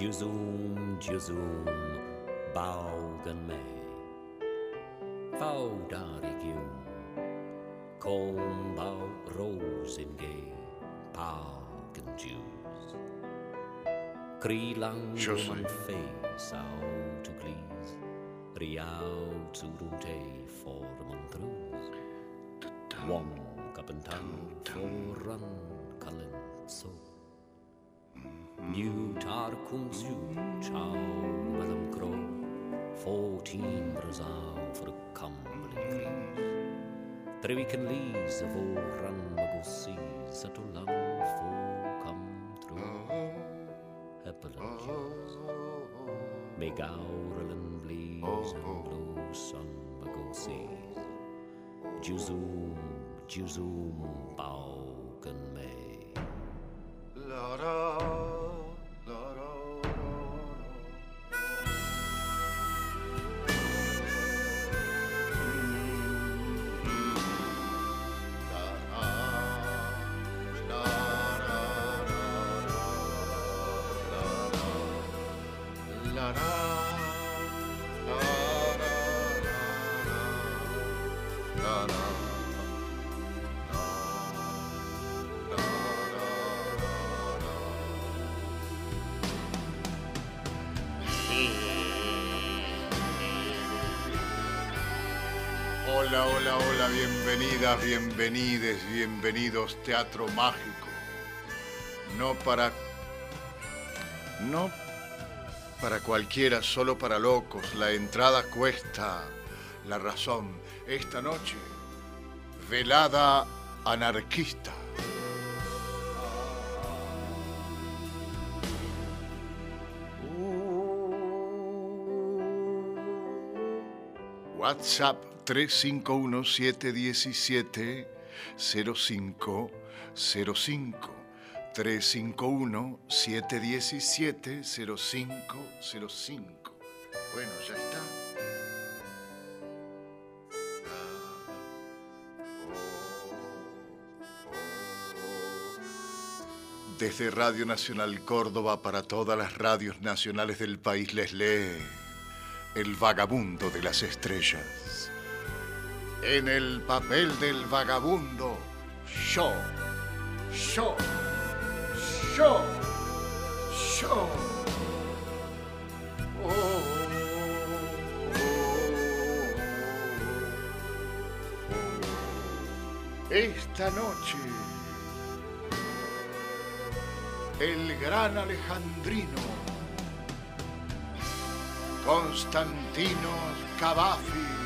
Cüzum, cüzum, baugen mig. Faudar ik jum, kom bau rosengay, pagen Jews. Krilang man face out to please, riau zu rute formen trus. Wong kapentan foran kalen so. Newtar cum Chow Madam Crow Fourteen brazá for a camblin Three we can lís a bhó ran agus that a tú lam fó cam trú Hepelins mé and blís an blú san bagó sís. Juzúm, juzúm bá gan. Hola, hola, hola, bienvenidas, bienvenides, bienvenidos, Teatro Mágico. No para. No para cualquiera, solo para locos. La entrada cuesta la razón. Esta noche, velada anarquista. WhatsApp 351-717-0505. 351-717-0505. Bueno, ya está. Desde Radio Nacional Córdoba para todas las radios nacionales del país les lee el vagabundo de las estrellas. En el papel del vagabundo, yo, yo, yo, yo. Oh. Esta noche, el gran Alejandrino Constantino Cavafis.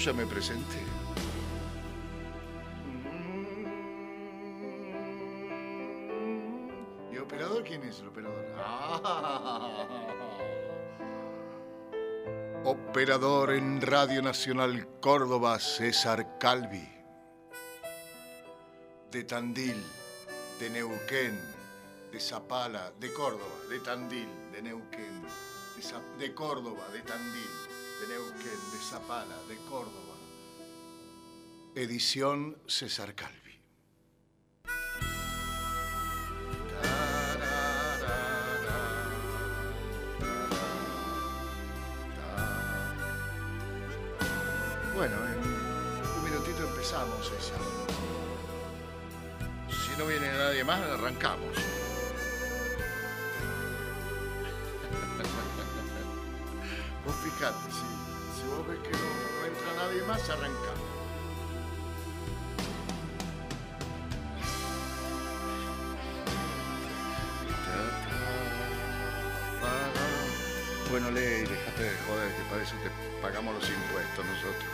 Ya me presenté. ¿Y operador quién es el operador? Operador en Radio Nacional Córdoba, César Calvi. De Tandil, de Neuquén, de Zapala, de Córdoba, de Tandil, de Neuquén, de, de Córdoba, de Tandil, de Neuquén, de Zapala, de Córdoba. Edición César Calvi. Bueno, en un minutito empezamos esa. Si no viene nadie más, arrancamos. Vos fijate, si, si vos ves que no, no entra nadie más, arrancamos. Bueno, lee y dejate de joder, que para eso te pagamos los impuestos nosotros.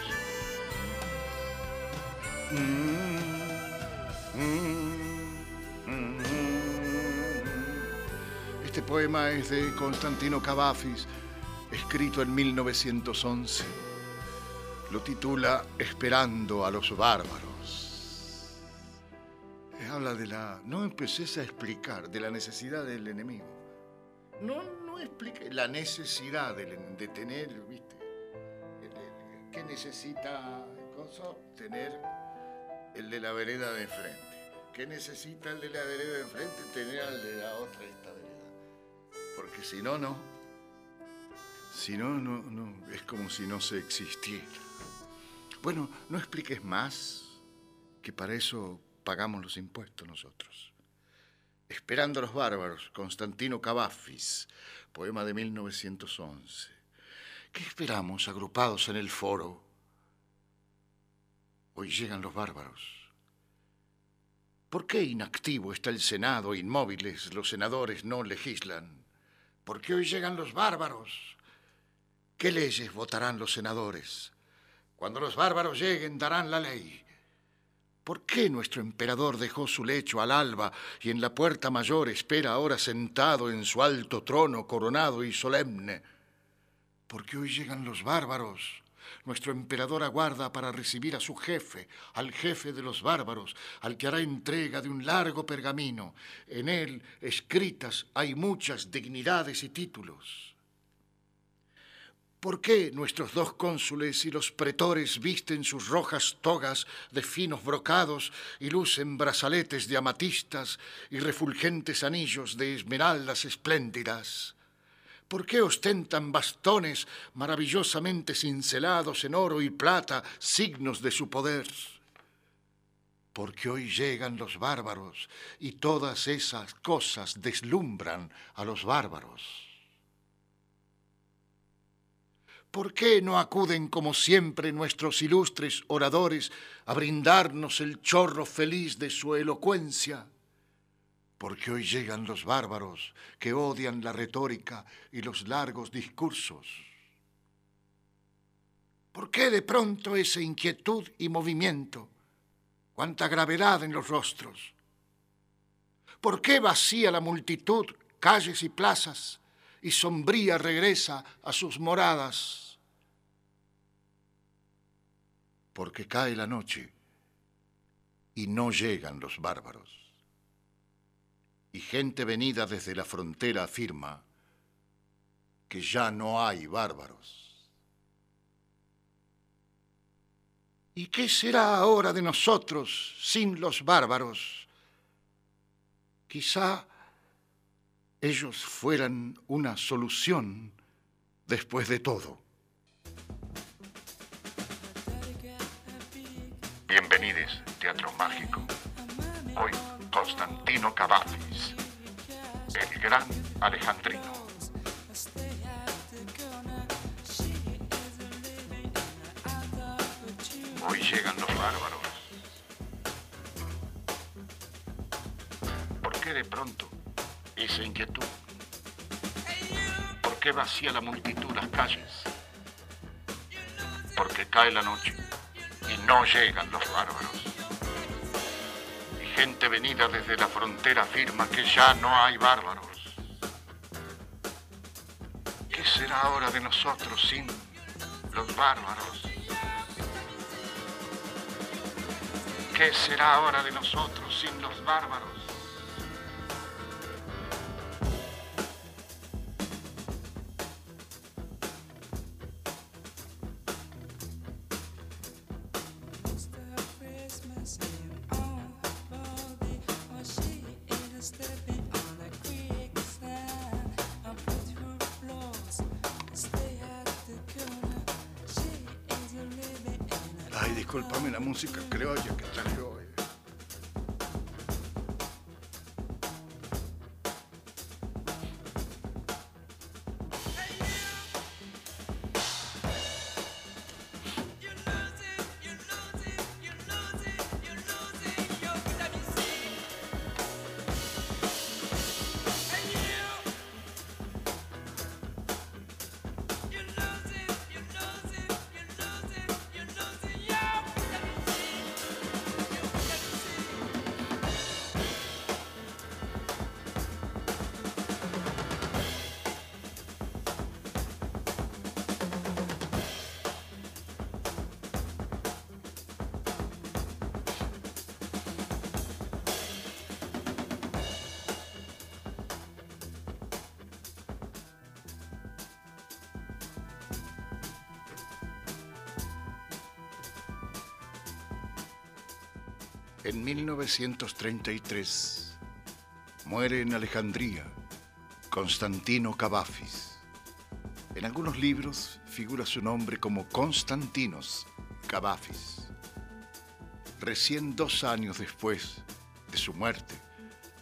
Este poema es de Constantino Cavafis, escrito en 1911. lo titula Esperando a los bárbaros. Eh, habla de la... No empecés a explicar de la necesidad del enemigo. No, no explique la necesidad de, de tener, ¿viste? ¿Qué necesita cosa? Tener el de la vereda de enfrente. ¿Qué necesita el de la vereda de enfrente? Tener al de la otra esta vereda. Porque si no, no. Si no, no, no. Es como si no se existiera. Bueno, no expliques más, que para eso pagamos los impuestos nosotros. Esperando a los bárbaros, Constantino Cavafis, poema de 1911. ¿Qué esperamos agrupados en el foro? Hoy llegan los bárbaros. ¿Por qué inactivo está el Senado, inmóviles los senadores no legislan? ¿Por qué hoy llegan los bárbaros? ¿Qué leyes votarán los senadores? Cuando los bárbaros lleguen darán la ley. ¿Por qué nuestro emperador dejó su lecho al alba y en la puerta mayor espera ahora sentado en su alto trono coronado y solemne? Porque hoy llegan los bárbaros. Nuestro emperador aguarda para recibir a su jefe, al jefe de los bárbaros, al que hará entrega de un largo pergamino. En él, escritas, hay muchas dignidades y títulos. ¿Por qué nuestros dos cónsules y los pretores visten sus rojas togas de finos brocados y lucen brazaletes de amatistas y refulgentes anillos de esmeraldas espléndidas? ¿Por qué ostentan bastones maravillosamente cincelados en oro y plata, signos de su poder? Porque hoy llegan los bárbaros y todas esas cosas deslumbran a los bárbaros. ¿Por qué no acuden como siempre nuestros ilustres oradores a brindarnos el chorro feliz de su elocuencia? Porque hoy llegan los bárbaros que odian la retórica y los largos discursos. ¿Por qué de pronto esa inquietud y movimiento? Cuánta gravedad en los rostros. ¿Por qué vacía la multitud calles y plazas y sombría regresa a sus moradas? Porque cae la noche y no llegan los bárbaros. Y gente venida desde la frontera afirma que ya no hay bárbaros. ¿Y qué será ahora de nosotros sin los bárbaros? Quizá ellos fueran una solución después de todo. Bienvenidos, Teatro Mágico. Hoy, Constantino Cavafis, el gran alejandrino. Hoy llegan los bárbaros. ¿Por qué de pronto esa inquietud? ¿Por qué vacía la multitud las calles? Porque cae la noche y no llegan los bárbaros. Y gente venida desde la frontera afirma que ya no hay bárbaros. ¿Qué será ahora de nosotros sin los bárbaros? ¿Qué será ahora de nosotros sin los bárbaros? 1933 muere en Alejandría Constantino Cavafis. En algunos libros figura su nombre como Constantinos Cavafis. Recién dos años después de su muerte,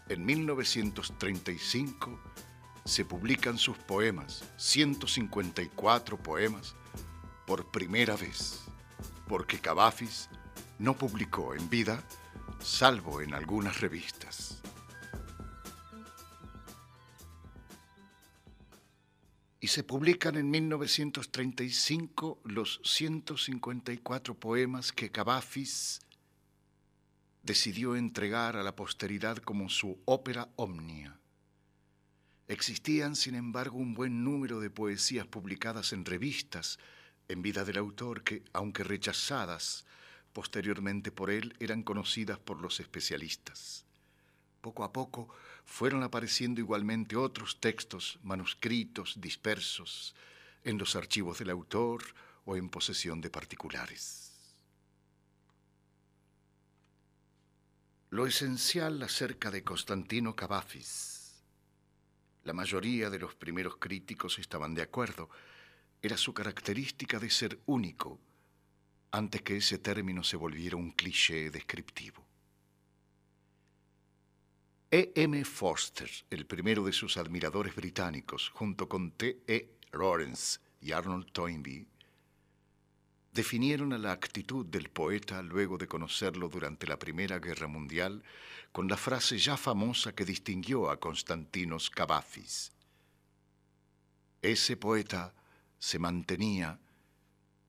en 1935, se publican sus poemas, 154 poemas, por primera vez, porque Cavafis no publicó en vida, salvo en algunas revistas. Y se publican en 1935 los 154 poemas que Cavafis decidió entregar a la posteridad como su ópera omnia. Existían, sin embargo, un buen número de poesías publicadas en revistas en vida del autor que, aunque rechazadas posteriormente por él, eran conocidas por los especialistas. Poco a poco fueron apareciendo igualmente otros textos manuscritos dispersos en los archivos del autor o en posesión de particulares. Lo esencial acerca de Constantino Cavafis la mayoría de los primeros críticos estaban de acuerdo, era su característica de ser único, antes que ese término se volviera un cliché descriptivo. E. M. Forster, el primero de sus admiradores británicos, junto con T. E. Lawrence y Arnold Toynbee, definieron a la actitud del poeta luego de conocerlo durante la Primera Guerra Mundial con la frase ya famosa que distinguió a Constantinos Cavafis. Ese poeta se mantenía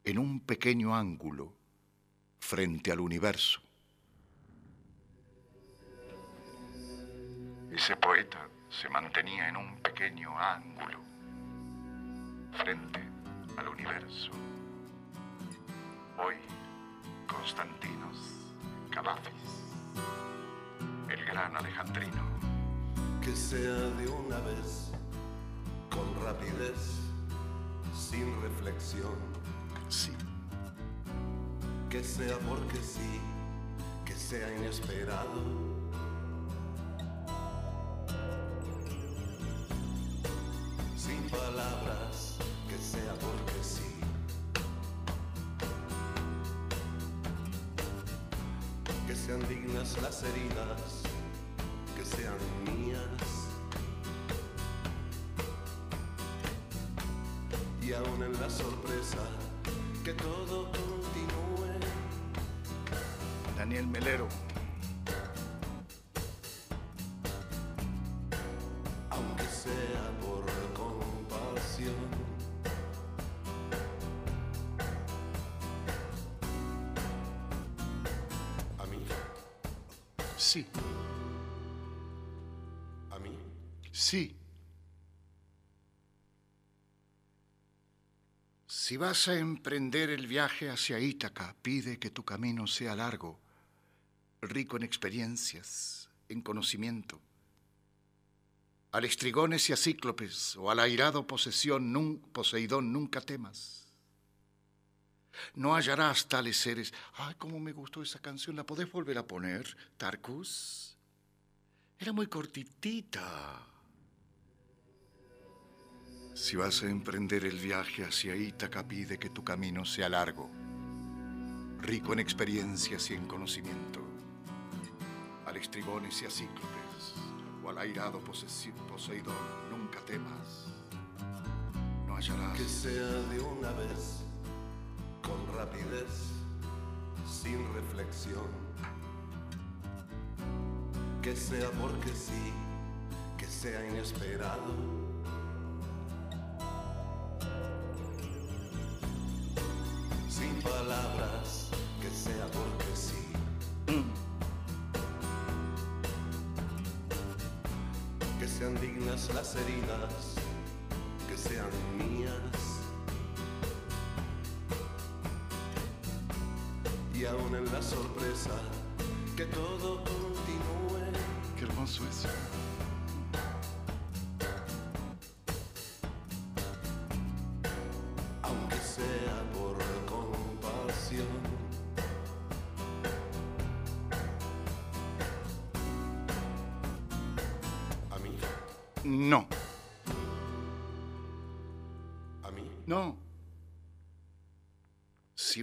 en un pequeño ángulo frente al universo. Ese poeta se mantenía en un pequeño ángulo frente al universo. Hoy, Constantinos Cavafis, el gran alejandrino. Que sea de una vez, con rapidez, sin reflexión. Que sea porque sí, que sea inesperado. Sin palabras, que sea porque sí. Que sean dignas las heridas, que sean mías. Y aún en la sorpresa, que todo continúe. Daniel Melero. aunque sea por compasión. A mí, Sí, a mí, sí. Si vas a emprender el viaje hacia Ítaca, pide que tu camino sea largo, rico en experiencias, en conocimiento. Al estrigones y a cíclopes o al airado posesión, nun- Poseidón nunca temas. No hallarás tales seres. Ay, cómo me gustó esa canción. ¿La podés volver a poner, Tarkus? Era muy cortitita. Si vas a emprender el viaje hacia Ítaca, pide que tu camino sea largo, rico en experiencias y en conocimiento. Al estrigones y a cíclopes, o al airado Poseidón, nunca temas. No hallarás. que sea de una vez, con rapidez, sin reflexión. Que sea porque sí, que sea inesperado. Sin palabras, que sea porque sí. Que sean dignas las heridas, que sean mías. Y aún en la sorpresa, que todo continúe. Qué hermoso eso.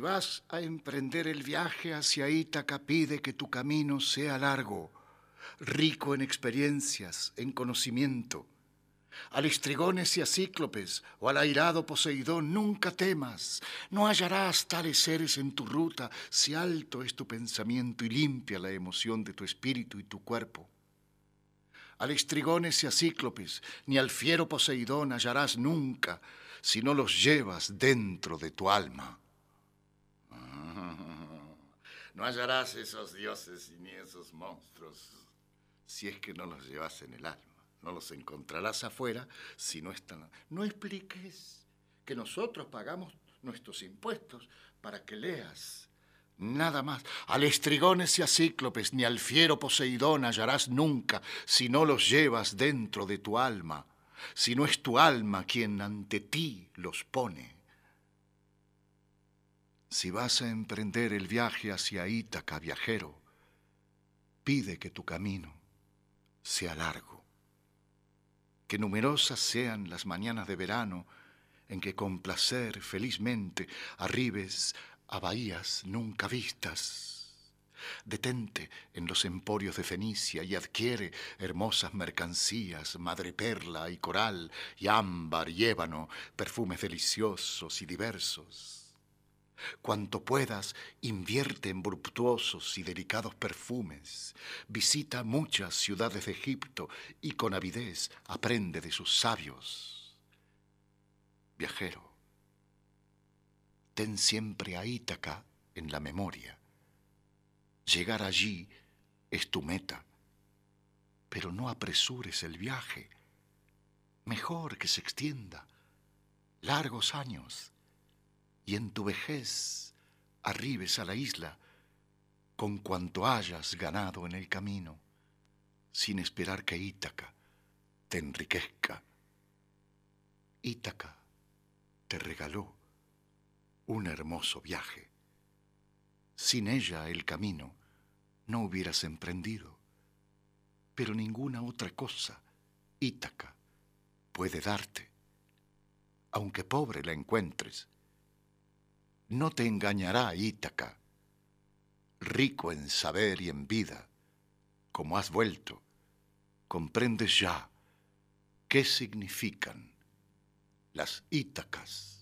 Vas a emprender el viaje hacia Ítaca, pide que tu camino sea largo, rico en experiencias, en conocimiento. Al estrigones y a cíclopes o al airado Poseidón nunca temas. No hallarás tales seres en tu ruta si alto es tu pensamiento y limpia la emoción de tu espíritu y tu cuerpo. Al estrigones y a cíclopes ni al fiero Poseidón hallarás nunca si no los llevas dentro de tu alma. No hallarás esos dioses ni esos monstruos si es que no los llevas en el alma. No los encontrarás afuera si no están. No expliques que nosotros pagamos nuestros impuestos para que leas. Nada más. Al estrigones y a cíclopes ni al fiero Poseidón hallarás nunca si no los llevas dentro de tu alma, si no es tu alma quien ante ti los pone. Si vas a emprender el viaje hacia Ítaca, viajero, pide que tu camino sea largo, que numerosas sean las mañanas de verano en que con placer felizmente arribes a bahías nunca vistas. Detente en los emporios de Fenicia y adquiere hermosas mercancías, madreperla y coral, y ámbar y ébano, perfumes deliciosos y diversos Cuanto puedas, invierte en voluptuosos y delicados perfumes. Visita muchas ciudades de Egipto y con avidez aprende de sus sabios. Viajero, ten siempre a Ítaca en la memoria. Llegar allí es tu meta, pero no apresures el viaje. Mejor que se extienda largos años y en tu vejez arribes a la isla con cuanto hayas ganado en el camino, sin esperar que Ítaca te enriquezca. Ítaca te regaló un hermoso viaje. Sin ella el camino no hubieras emprendido, pero ninguna otra cosa Ítaca puede darte, aunque pobre la encuentres no te engañará Ítaca, rico en saber y en vida, como has vuelto, comprendes ya qué significan las Ítacas.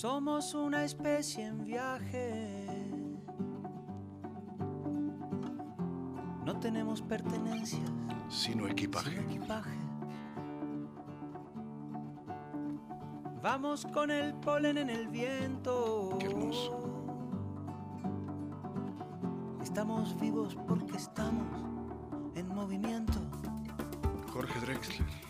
Somos una especie en viaje. No tenemos pertenencias, Sino equipaje. equipaje. Vamos con el polen en el viento. Qué hermoso. Estamos vivos porque estamos en movimiento. Jorge Drexler.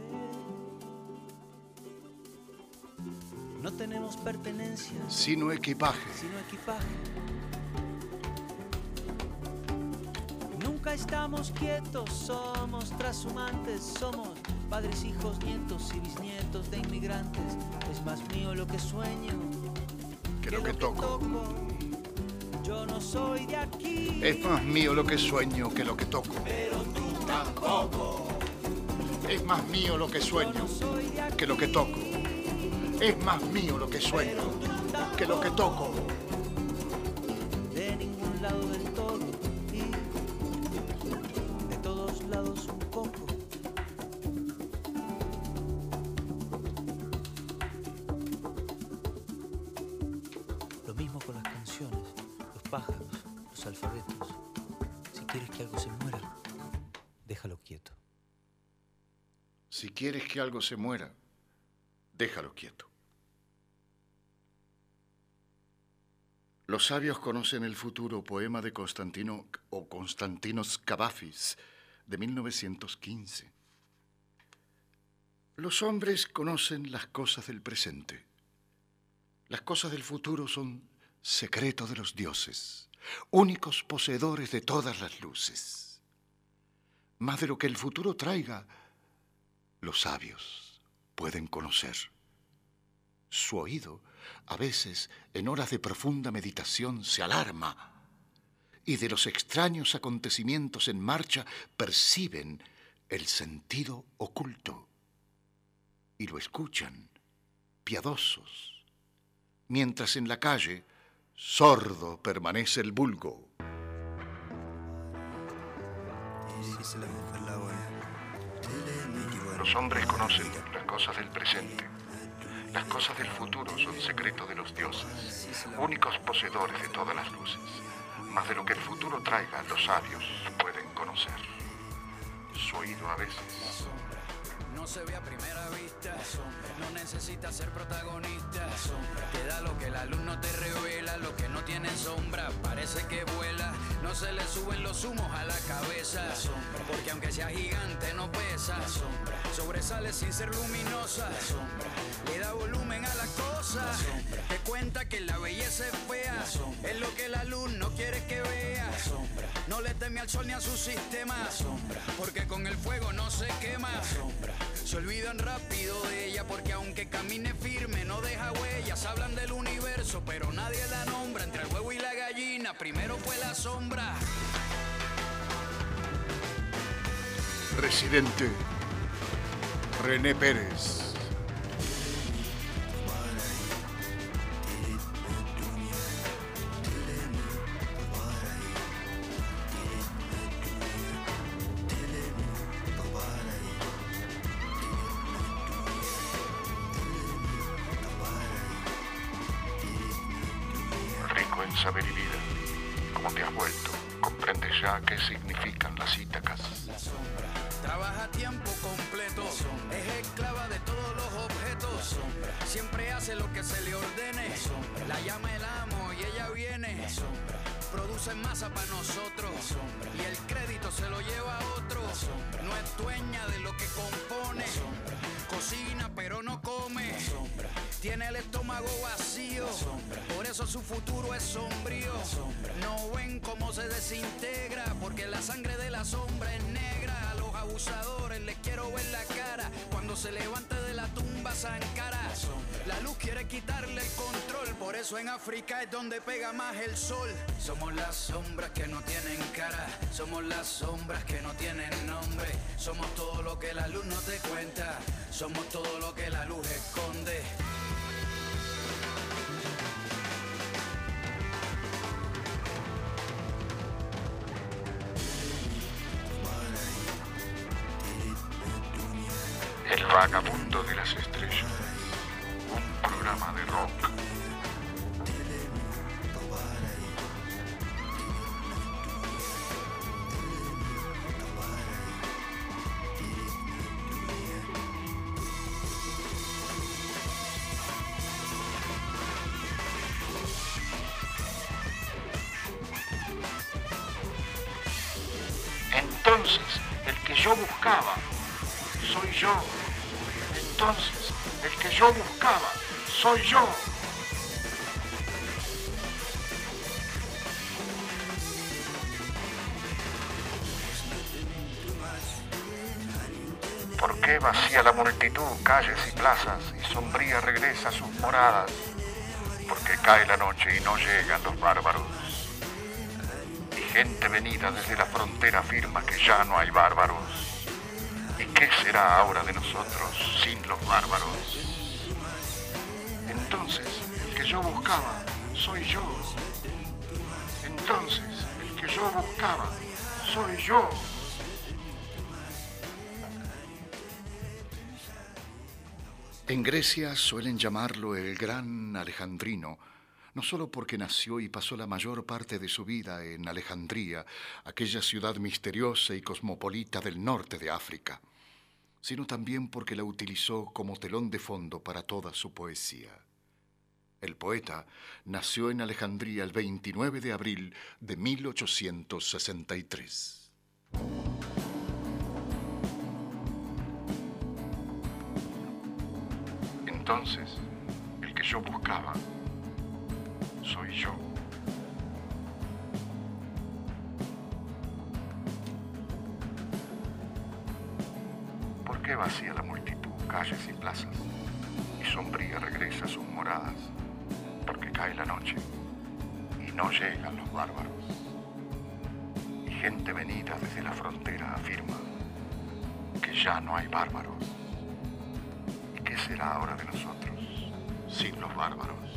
No tenemos pertenencias, Sino equipaje. sino equipaje. Nunca estamos quietos, somos trashumantes, somos padres, hijos, nietos y bisnietos de inmigrantes. Es más mío lo que sueño Que lo que toco. Yo no soy de aquí. Es más mío lo que sueño que lo que toco. Pero tú tampoco. Es más mío lo que sueño no que lo que toco. Es más mío lo que sueño que lo que toco. de ningún lado del todo y de todos lados un poco. Lo mismo con las canciones, los pájaros, los alfabetos. Si quieres que algo se muera, déjalo quieto. Si quieres que algo se muera, déjalo quieto. Los sabios conocen el futuro, poema de Constantino o Constantinos Cavafis de 1915. Los hombres conocen las cosas del presente. Las cosas del futuro son secreto de los dioses, únicos poseedores de todas las luces. Más de lo que el futuro traiga, los sabios pueden conocer. Su oído, a veces, en horas de profunda meditación, se alarma y de los extraños acontecimientos en marcha perciben el sentido oculto y lo escuchan, piadosos, mientras en la calle sordo permanece el vulgo. Los hombres conocen las cosas del presente. Las cosas del futuro son secretos de los dioses, únicos poseedores de todas las luces. Más de lo que el futuro traiga, los sabios pueden conocer. Su oído a veces No se ve a primera vista, no necesita ser protagonista. Te da lo que la luz no te revela, lo que no tiene sombra, parece que vuela. No se le suben los humos a la cabeza, porque aunque sea gigante no pesa. Sobresale sin ser luminosa, le da volumen a la cosa. Te cuenta que la belleza es fea, es lo que la luz no quiere que vea. No le teme al sol ni a su sistema, porque con el fuego no se quema. Se olvidan rápido de ella porque aunque camine firme no deja huellas. Hablan del universo pero nadie la nombra. Entre el huevo y la gallina primero fue la sombra. Residente René Pérez. sombras que no tienen cara, somos las sombras que no tienen nombre, somos todo lo que la luz no te cuenta, somos todo lo que la luz esconde. El vagabundo de las estrellas. Entonces, el que yo buscaba, soy yo. Entonces, el que yo buscaba, soy yo. ¿Por qué vacía la multitud calles y plazas y sombría regresa a sus moradas? Porque cae la noche y no llegan los bárbaros. Gente venida desde la frontera afirma que ya no hay bárbaros. ¿Y qué será ahora de nosotros sin los bárbaros? Entonces, el que yo buscaba, soy yo. Entonces, el que yo buscaba, soy yo. En Grecia suelen llamarlo el gran alejandrino, no solo porque nació y pasó la mayor parte de su vida en Alejandría, aquella ciudad misteriosa y cosmopolita del norte de África, sino también porque la utilizó como telón de fondo para toda su poesía. El poeta nació en Alejandría el 29 de abril de 1863. Entonces, el que yo buscaba, soy yo. ¿Por qué vacía la multitud calles y plazas y sombría regresa a sus moradas? Porque cae la noche y no llegan los bárbaros. Y gente venida desde la frontera afirma que ya no hay bárbaros. ¿Y qué será ahora de nosotros sin los bárbaros?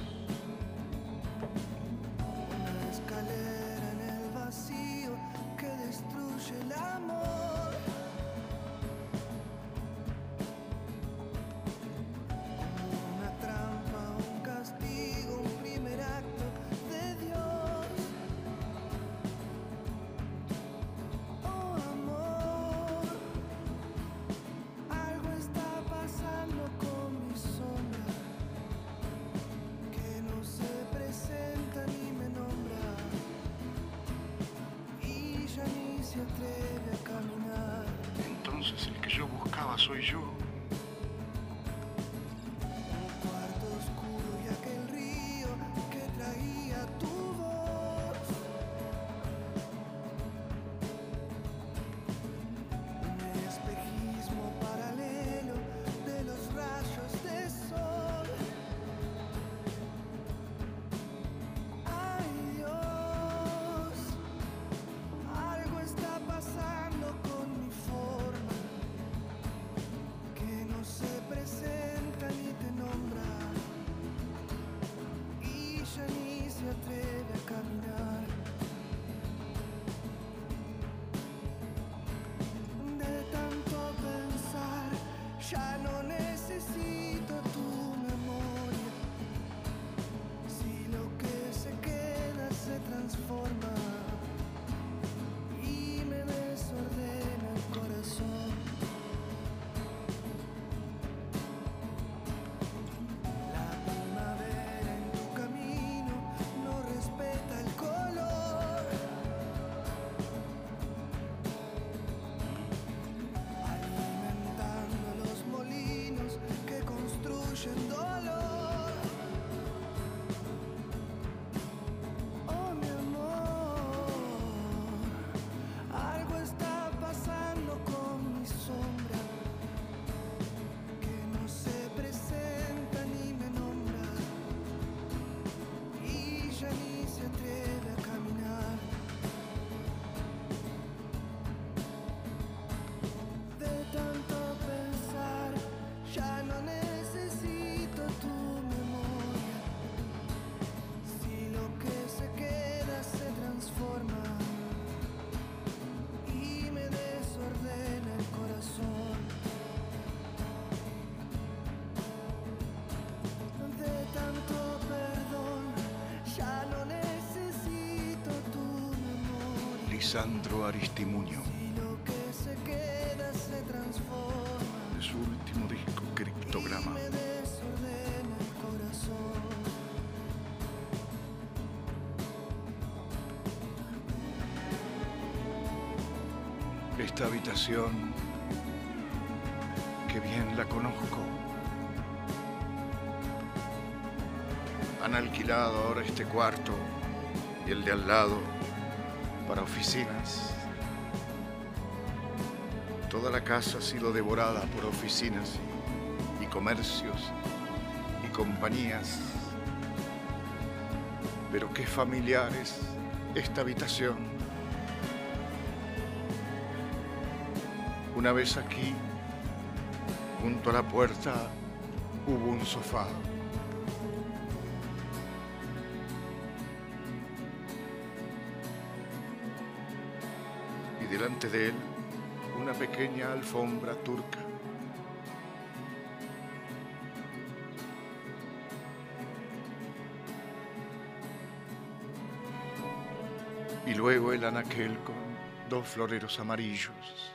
Lisandro Aristimuño. De su último disco, Criptograma. Esta habitación, que bien la conozco. Han alquilado ahora este cuarto y el de al lado oficinas. Toda la casa ha sido devorada por oficinas y comercios y compañías. Pero qué familiar es esta habitación. Una vez aquí, junto a la puerta, hubo un sofá. De él, una pequeña alfombra turca. Y luego el anaquel con dos floreros amarillos.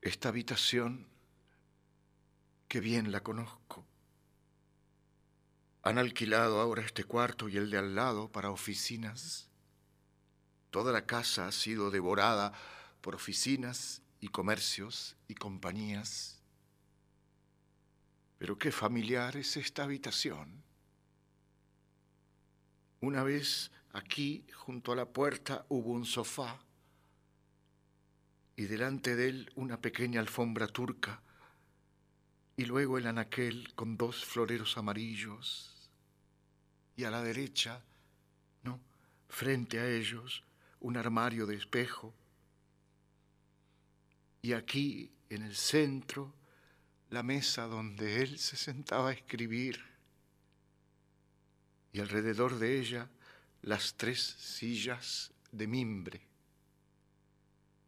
Esta habitación, que bien la conozco. Han alquilado ahora este cuarto y el de al lado para oficinas. Toda la casa ha sido devorada por oficinas y comercios y compañías. Pero qué familiar es esta habitación. Una vez aquí, junto a la puerta, hubo un sofá y delante de él una pequeña alfombra turca y luego el anaquel con dos floreros amarillos y a la derecha, no, frente a ellos, un armario de espejo. Y aquí en el centro la mesa donde él se sentaba a escribir. Y alrededor de ella las tres sillas de mimbre.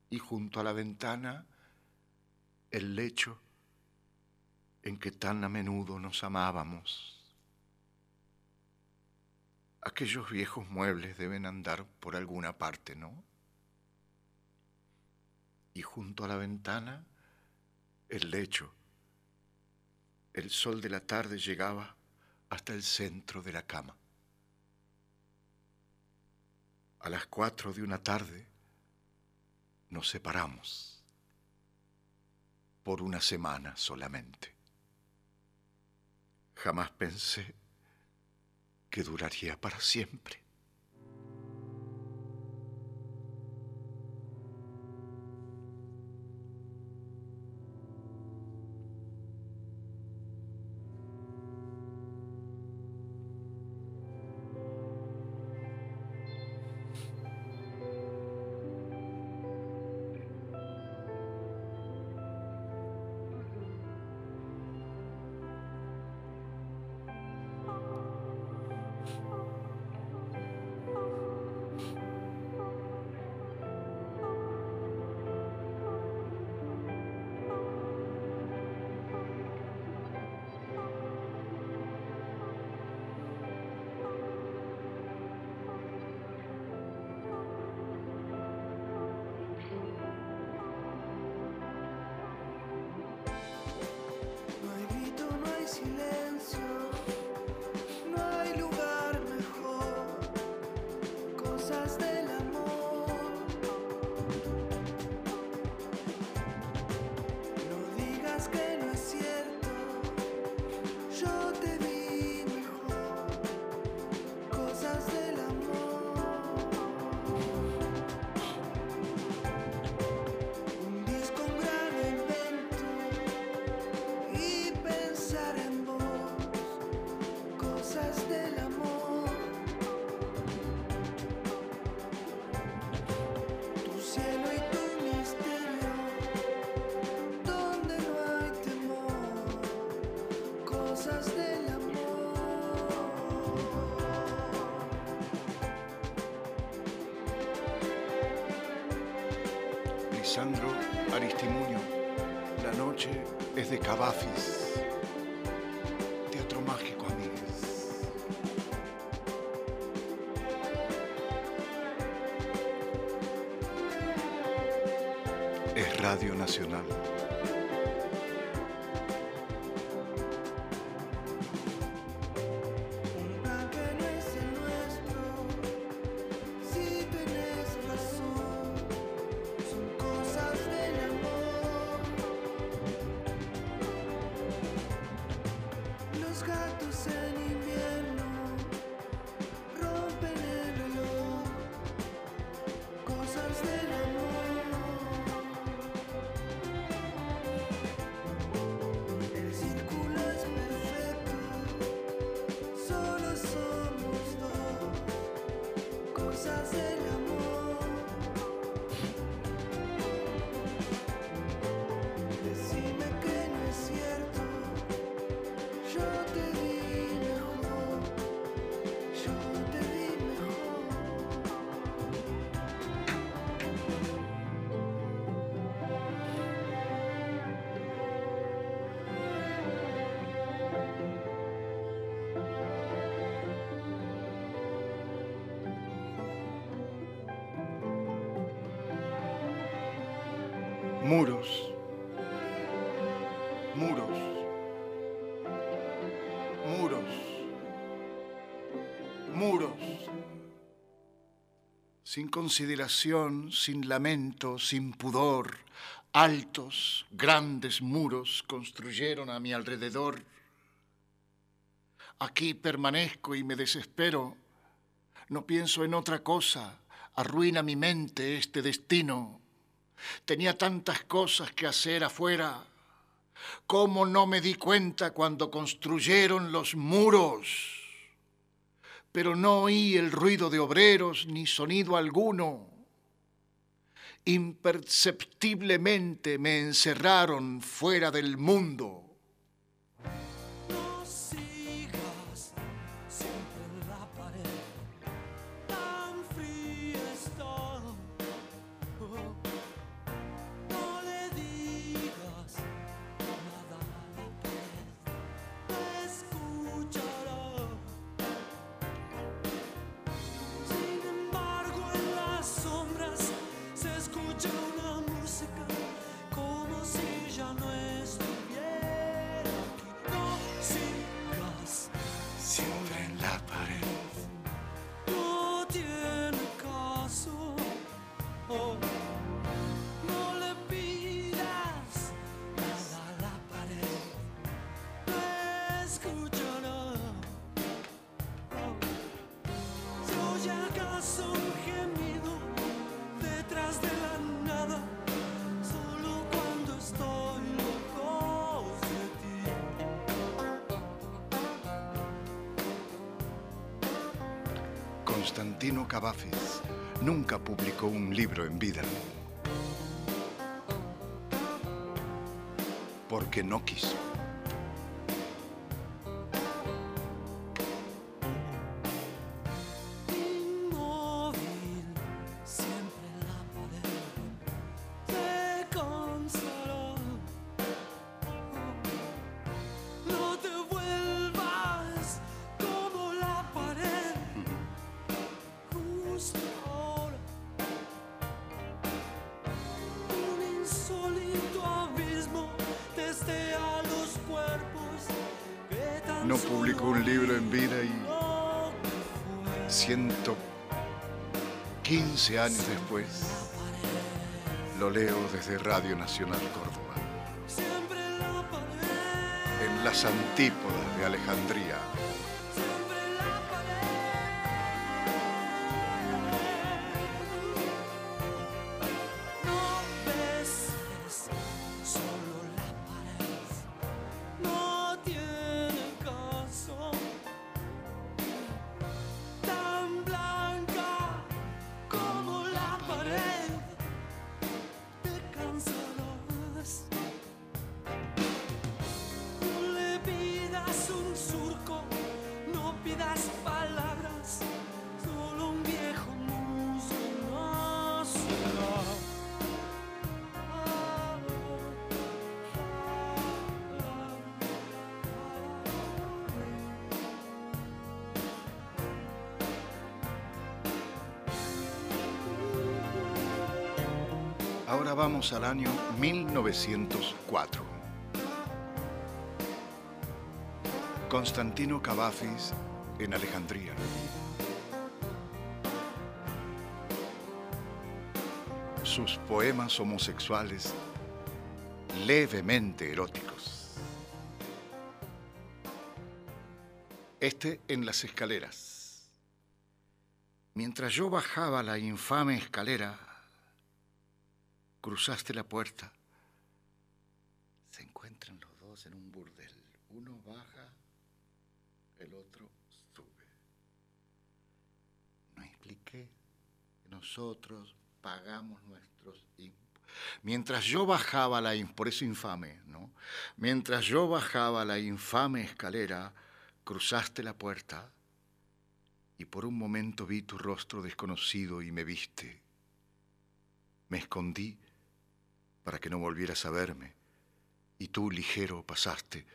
Y junto a la ventana el lecho en que tan a menudo nos amábamos. Aquellos viejos muebles deben andar por alguna parte, ¿no? Y junto a la ventana el lecho. El sol de la tarde llegaba hasta el centro de la cama. A las cuatro de una tarde nos separamos por una semana solamente. Jamás pensé que duraría para siempre. Grito, no Alessandro Aristimuño. La noche es de Cavafis. Teatro mágico, amigos. Es Radio Nacional. sin consideración, sin lamento, sin pudor, altos, grandes muros construyeron a mi alrededor. Aquí permanezco y me desespero, no pienso en otra cosa, arruina mi mente este destino. Tenía tantas cosas que hacer afuera. ¿Cómo no me di cuenta cuando construyeron los muros? pero no oí el ruido de obreros ni sonido alguno. Imperceptiblemente me encerraron fuera del mundo. Cavafis nunca publicó un libro en vida. Porque no quiso. años después, lo leo desde Radio Nacional Córdoba. En las antípodas de Alejandría, vamos al año 1904. Constantino Cavafis en Alejandría. Sus poemas homosexuales levemente eróticos. Este en las escaleras. Mientras yo bajaba la infame escalera, cruzaste la puerta. Se encuentran los dos en un burdel. Uno baja, el otro sube. No expliqué que nosotros pagamos nuestros impuestos. Mientras yo bajaba la, infame, ¿no? Mientras yo bajaba la infame escalera, cruzaste la puerta y por un momento vi tu rostro desconocido y me viste. Me escondí para que no volvieras a verme y tú ligero pasaste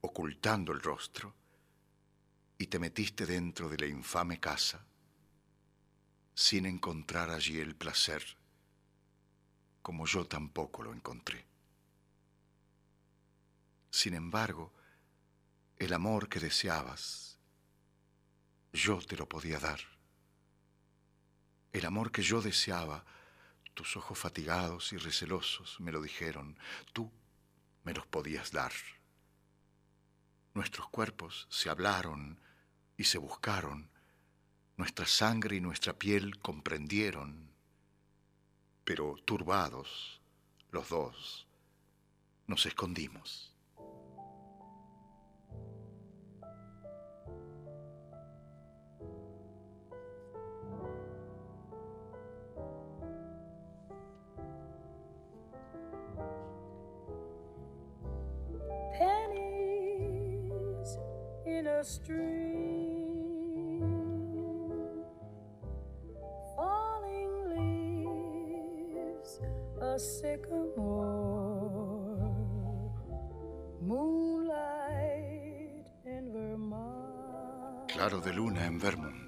ocultando el rostro y te metiste dentro de la infame casa sin encontrar allí el placer como yo tampoco lo encontré. Sin embargo, el amor que deseabas, yo te lo podía dar. El amor que yo deseaba, tus ojos fatigados y recelosos me lo dijeron, tú me los podías dar. Nuestros cuerpos se hablaron y se buscaron, nuestra sangre y nuestra piel comprendieron, pero turbados, los dos, nos escondimos. A stream, falling leaves, a sycamore, moonlight in. Claro de luna en Vermont.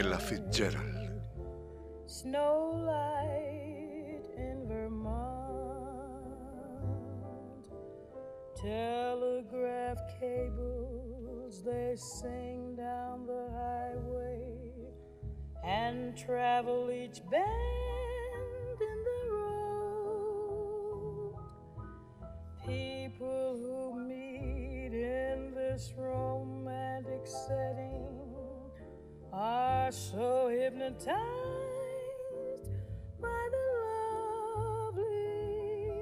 Ella Fitzgerald. Snow light in Vermont. Telegraph cables they sing down the highway and travel each bend hypnotized by the lovely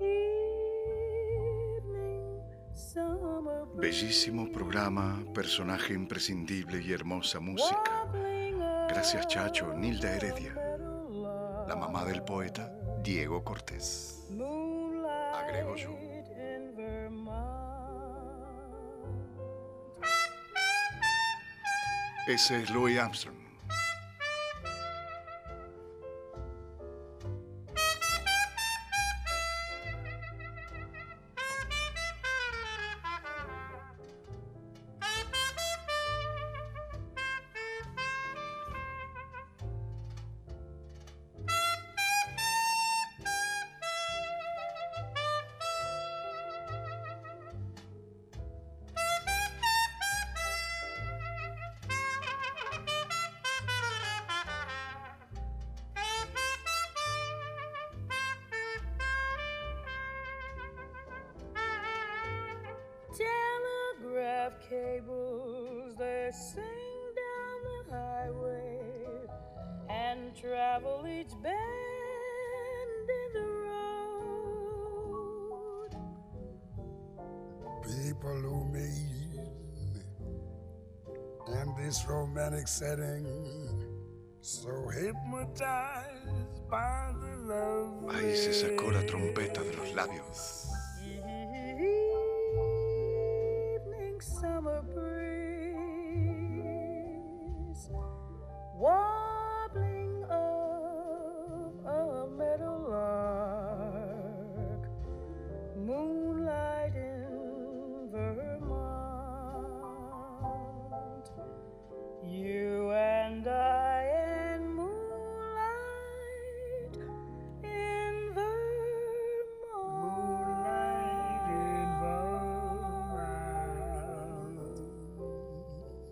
evening summer Bellísimo programa, personaje imprescindible y hermosa música. Gracias Chacho, Nilda Heredia. La mamá del poeta, Diego Cortés. Agrego yo. Ese es Louis Armstrong.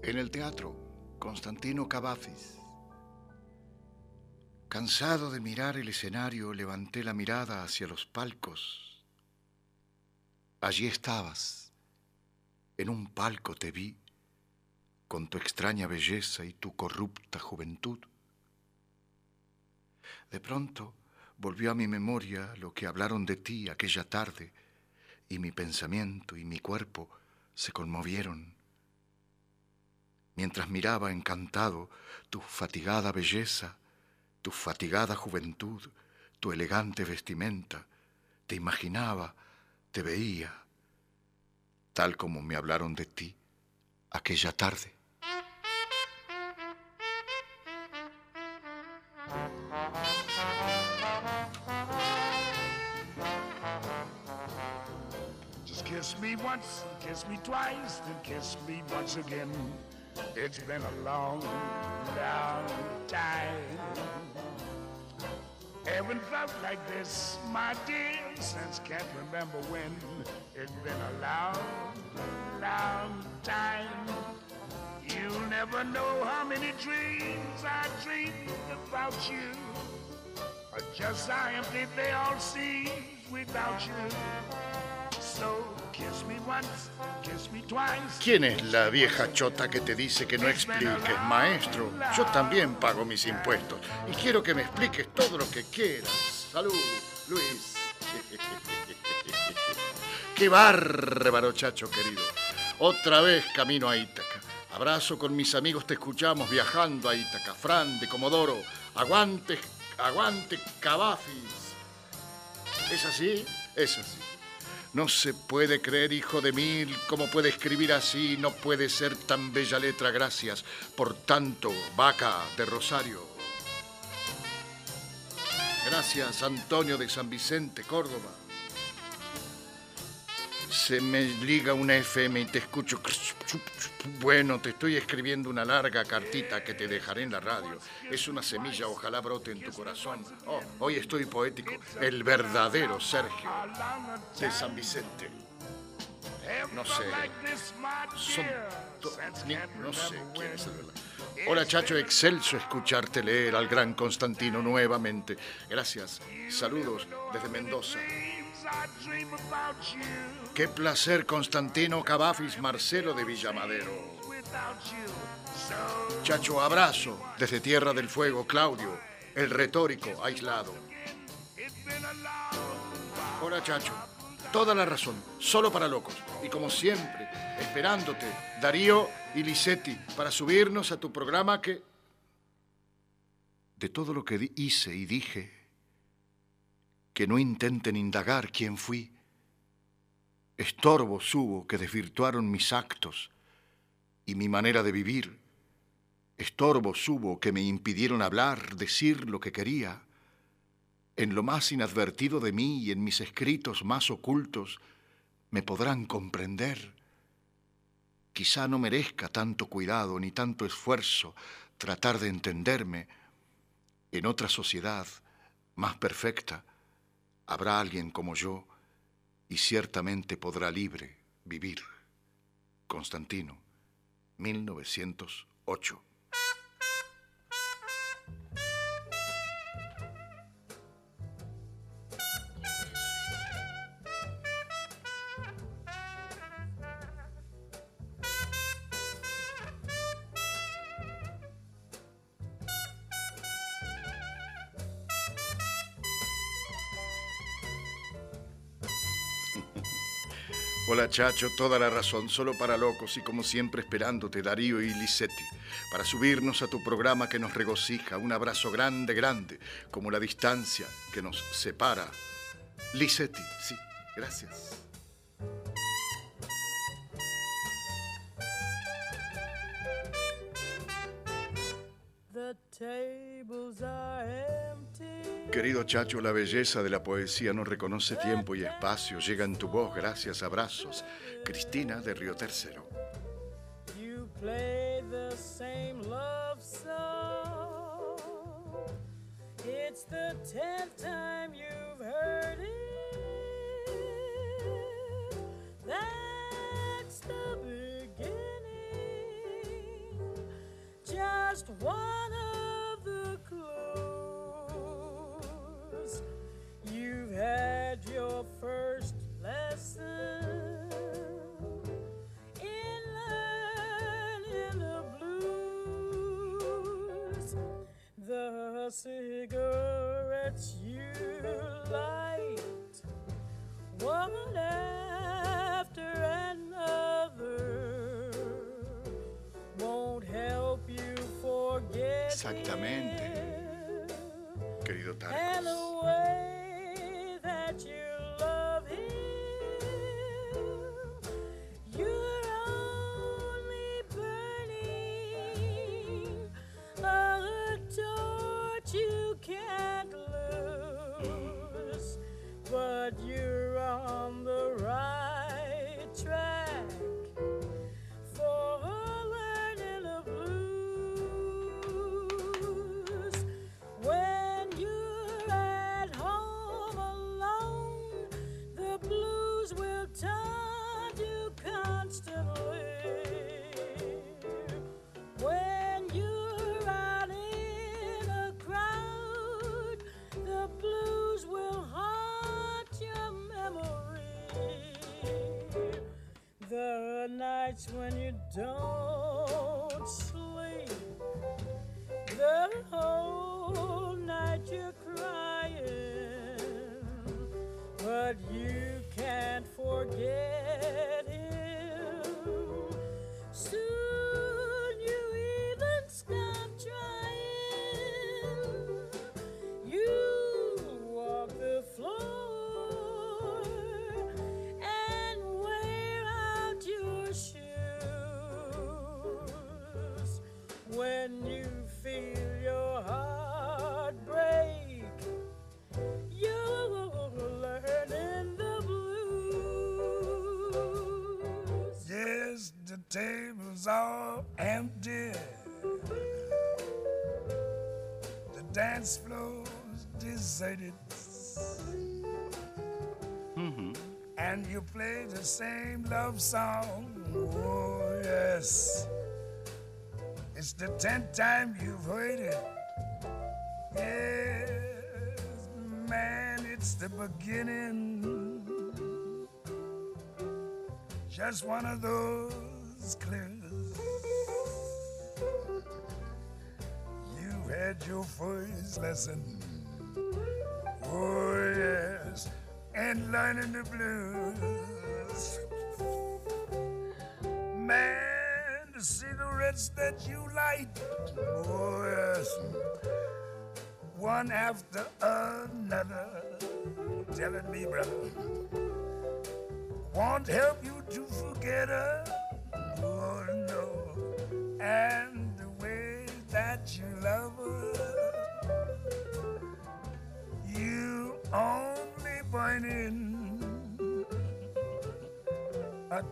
En el teatro, Constantino Cavafis. Cansado de mirar el escenario, levanté la mirada hacia los palcos. Allí estabas. En un palco te vi, con tu extraña belleza y tu corrupta juventud. De pronto volvió a mi memoria lo que hablaron de ti aquella tarde, y mi pensamiento y mi cuerpo se conmovieron. Mientras miraba encantado tu fatigada belleza, tu fatigada juventud, tu elegante vestimenta, te imaginaba, te veía, tal como me hablaron de ti aquella tarde. Just kiss me once, kiss me twice, then kiss me once again. It's been a long, long time. Haven't felt like this, my dear, since can't remember when. It's been a long, long time. You'll never know how many dreams I dreamed about you. Or just how empty they all seem without you. ¿Quién es la vieja chota que te dice que no expliques, maestro? Yo también pago mis impuestos y quiero que me expliques todo lo que quieras. Salud, Luis. Qué bárbaro, chacho querido. Otra vez camino a Ítaca. Abrazo con mis amigos, te escuchamos viajando a Ítaca. Fran de Comodoro, aguante, aguante, Cavafis. ¿Es así? Es así. No se puede creer, hijo de mil, cómo puede escribir así, no puede ser tan bella letra, gracias. Por tanto, vaca de Rosario. Gracias, Antonio de San Vicente, Córdoba. Se me liga una FM y te escucho. Bueno, te estoy escribiendo una larga cartita que te dejaré en la radio. Es una semilla, ojalá brote en tu corazón. Oh, hoy estoy poético. El verdadero Sergio de San Vicente. No sé. No sé quién es el verdad. Hola, Chacho, excelso escucharte leer al gran Constantino nuevamente. Gracias. Saludos desde Mendoza. Qué placer, Constantino Cavafis Marcelo de Villamadero. Chacho, abrazo desde Tierra del Fuego, Claudio, el retórico aislado. Hola, Chacho. Toda la razón, solo para locos. Y como siempre, esperándote, Darío y Lisetti, para subirnos a tu programa que... De todo lo que hice y dije, que no intenten indagar quién fui. Estorbos hubo que desvirtuaron mis actos y mi manera de vivir. Estorbos hubo que me impidieron hablar, decir lo que quería. En lo más inadvertido de mí y en mis escritos más ocultos me podrán comprender. Quizá no merezca tanto cuidado ni tanto esfuerzo tratar de entenderme. En otra sociedad más perfecta habrá alguien como yo y ciertamente podrá libre vivir. Constantino, 1908. Hola Chacho, toda la razón, solo para locos y como siempre esperándote, Darío y Lisetti, para subirnos a tu programa que nos regocija. Un abrazo grande, grande, como la distancia que nos separa. Lisetti, sí, gracias. The tables are empty. Querido Chacho, la belleza de la poesía no reconoce tiempo y espacio. Llega en tu voz, gracias, abrazos. Cristina de Río Tercero. You play the same love song. It's the tenth time you've heard it. That's the beginning. Your first lesson in learning the blues. The cigarettes you light, one after another, won't help you forget. Exactamente, querido Tarcos. the way that you when you don't table's all empty. The dance floor's deserted. Mm-hmm. And you play the same love song. Oh, yes. It's the tenth time you've heard it. Yes, man, it's the beginning. Just one of those clues. Your first lesson. Oh, yes, and learning the blues. Man, the cigarettes that you light. Oh, yes, one after another. Telling me, brother won't help you to forget her.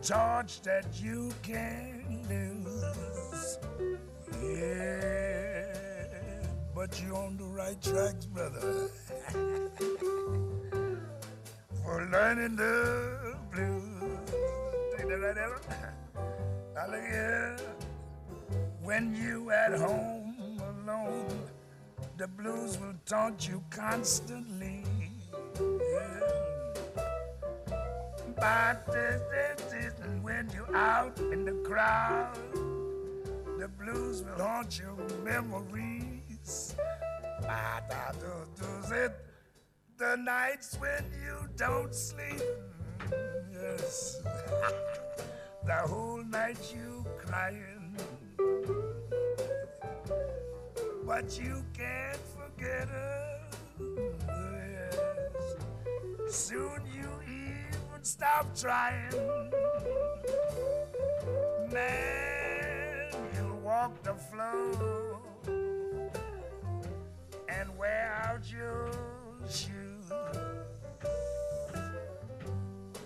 Torch that you can't lose. Yeah, but you're on the right tracks, brother. for learning the blues. Take that right, Ella? Now look here. When you at home alone, the blues will taunt you constantly. Yeah. But this, this, and when you're out in the crowd, the blues will haunt your memories. Ah, but I do, do it the nights when you don't sleep. Yes. the whole night you crying. But you can't forget her. Yes. Soon you even stop trying. Man, you'll walk the floor and wear out your shoes.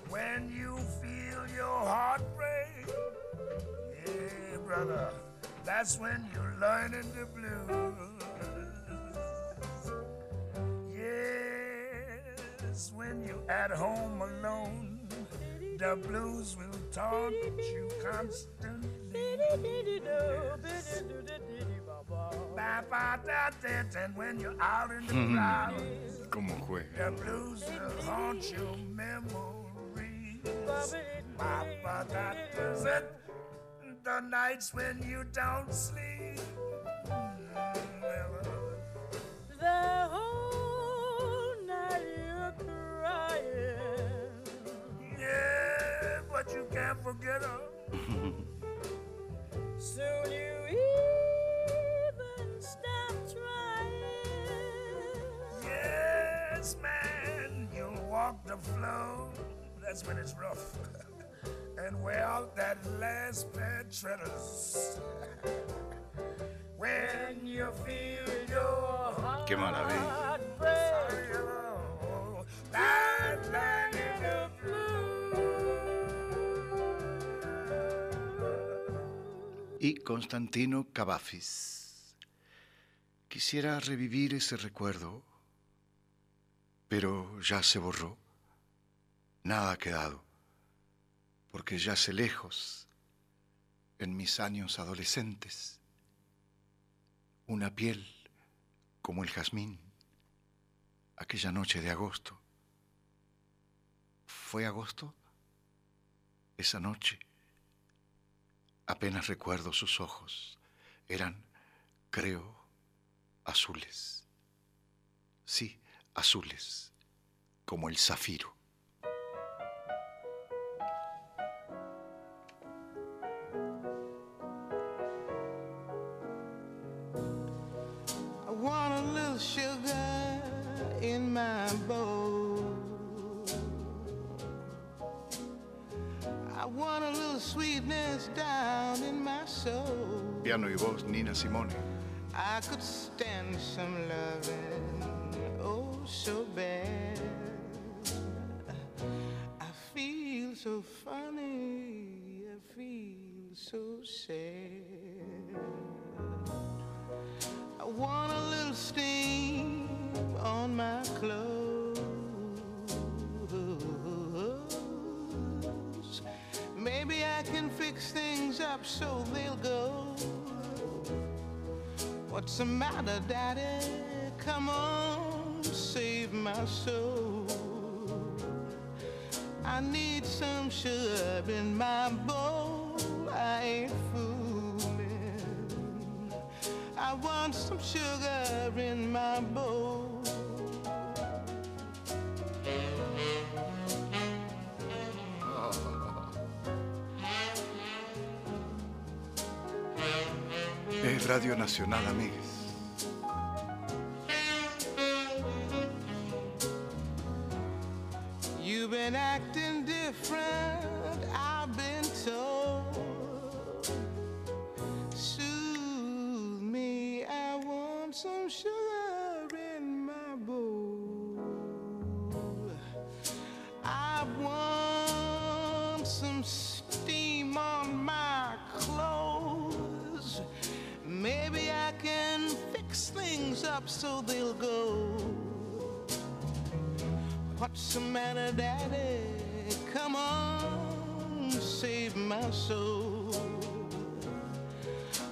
When you feel your heart break, yeah, brother, that's when you're learning the blues. Yes, when you're at home alone, the blues will taunt you constantly. laugh out that tent, and when you're out in the mm-hmm. crowd, ¿Cómo juega? the blues will haunt your memories. The nights when you don't sleep. Mm, uh, the crying. Yeah, but you can't forget her. Soon you even stop trying. Yes, man, you'll walk the floor. That's when it's rough. and wear out that last pair of treaders. when you feel your heart Qué maravilla. Y Constantino Cavafis. Quisiera revivir ese recuerdo, pero ya se borró. Nada ha quedado, porque yace lejos, en mis años adolescentes, una piel como el jazmín, aquella noche de agosto. ¿Fue agosto? Esa noche. Apenas recuerdo sus ojos. Eran, creo, azules. Sí, azules, como el zafiro. Sweetness down in my soul. Piano y voz, Nina Simone. I could stand some loving, oh, so bad. I feel so funny, I feel so sad. I want a little steam on my clothes. Can fix things up so they'll go. What's the matter, Daddy? Come on, save my soul. I need some sugar in my bowl. I ain't fooling. I want some sugar in my bowl. Radio Nacional, amigues. You've been acting different, up so they'll go. What's the matter, Daddy? Come on, save my soul.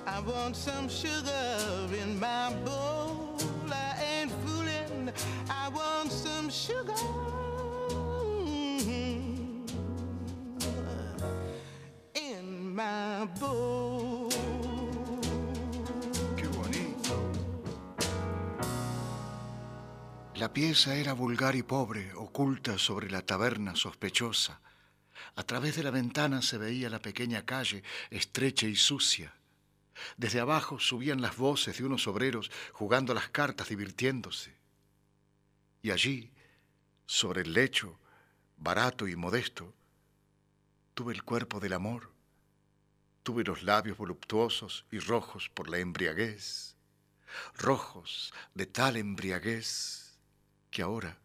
I want some sugar in my bowl. La pieza era vulgar y pobre, oculta sobre la taberna sospechosa. A través de la ventana se veía la pequeña calle, estrecha y sucia. Desde abajo subían las voces de unos obreros jugando las cartas, divirtiéndose. Y allí, sobre el lecho, barato y modesto, tuve el cuerpo del amor, tuve los labios voluptuosos y rojos por la embriaguez, rojos de tal embriaguez que ahora,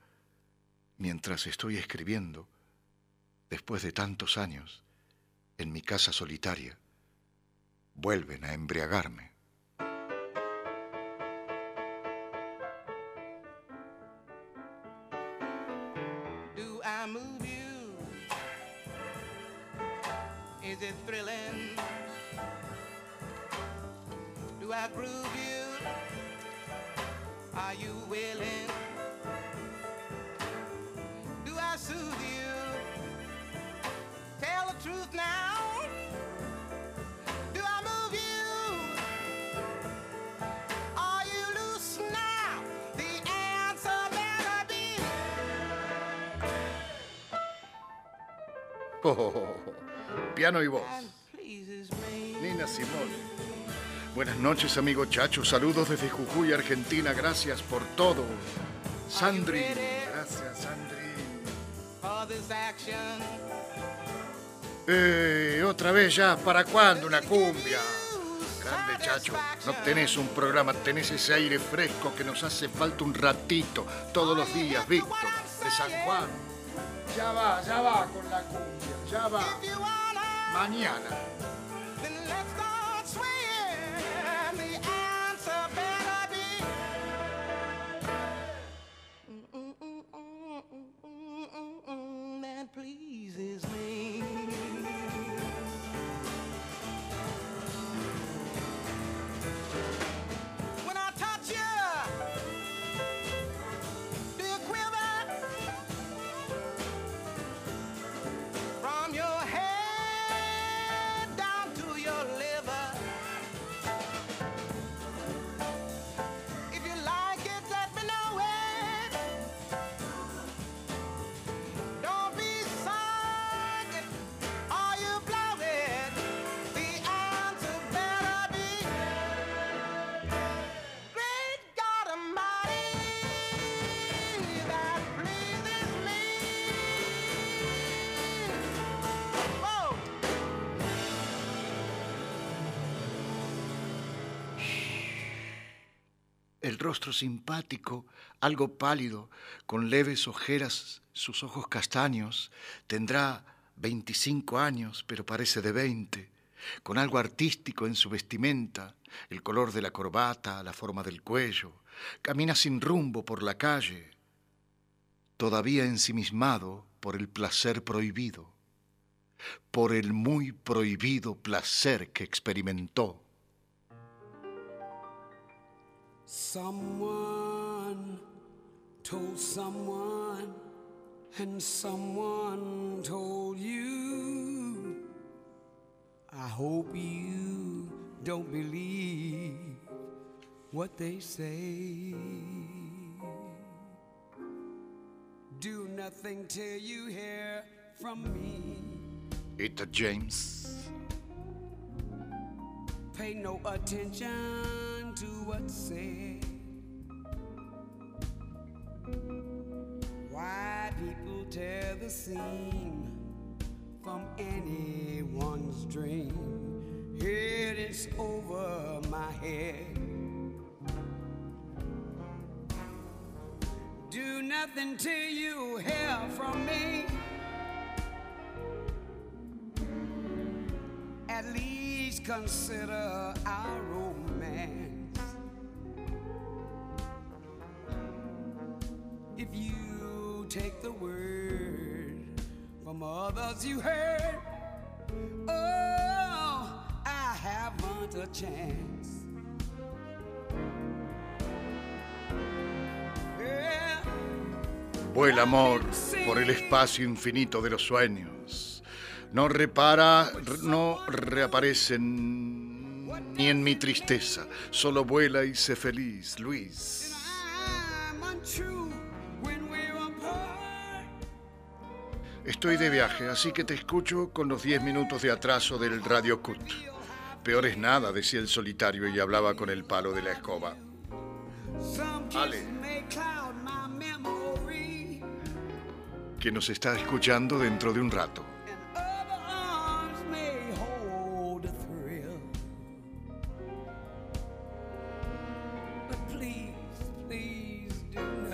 mientras estoy escribiendo, después de tantos años, en mi casa solitaria, vuelven a embriagarme. Noches, amigo Chacho. Saludos desde Jujuy, Argentina. Gracias por todo. Sandri. Gracias, Sandri. Eh, otra vez ya, ¿para cuándo una cumbia? Grande Chacho, no tenés un programa, tenés ese aire fresco que nos hace falta un ratito todos los días, Víctor, de San Juan. Ya va, ya va con la cumbia, ya va. Mañana. Simpático, algo pálido, con leves ojeras, sus ojos castaños. Tendrá 25 años, pero parece de 20, con algo artístico en su vestimenta, el color de la corbata, la forma del cuello. Camina sin rumbo por la calle, todavía ensimismado por el placer prohibido, por el muy prohibido placer que experimentó. Someone told someone, and someone told you. I hope you don't believe what they say. Do nothing till you hear from me. Eta James. Pay no attention to what's said. Why people tear the scene from anyone's dream? It is over my head. Do nothing till you hear from me. At least consider our romance. If you take the word from others you heard, oh, I haven't a chance. Vuela amor por el espacio infinito de los sueños. No repara, no reaparecen ni en mi tristeza. Solo vuela y sé feliz, Luis. Estoy de viaje, así que te escucho con los 10 minutos de atraso del Radio Cut. Peor es nada, decía el solitario y hablaba con el palo de la escoba. Ale. Que nos está escuchando dentro de un rato.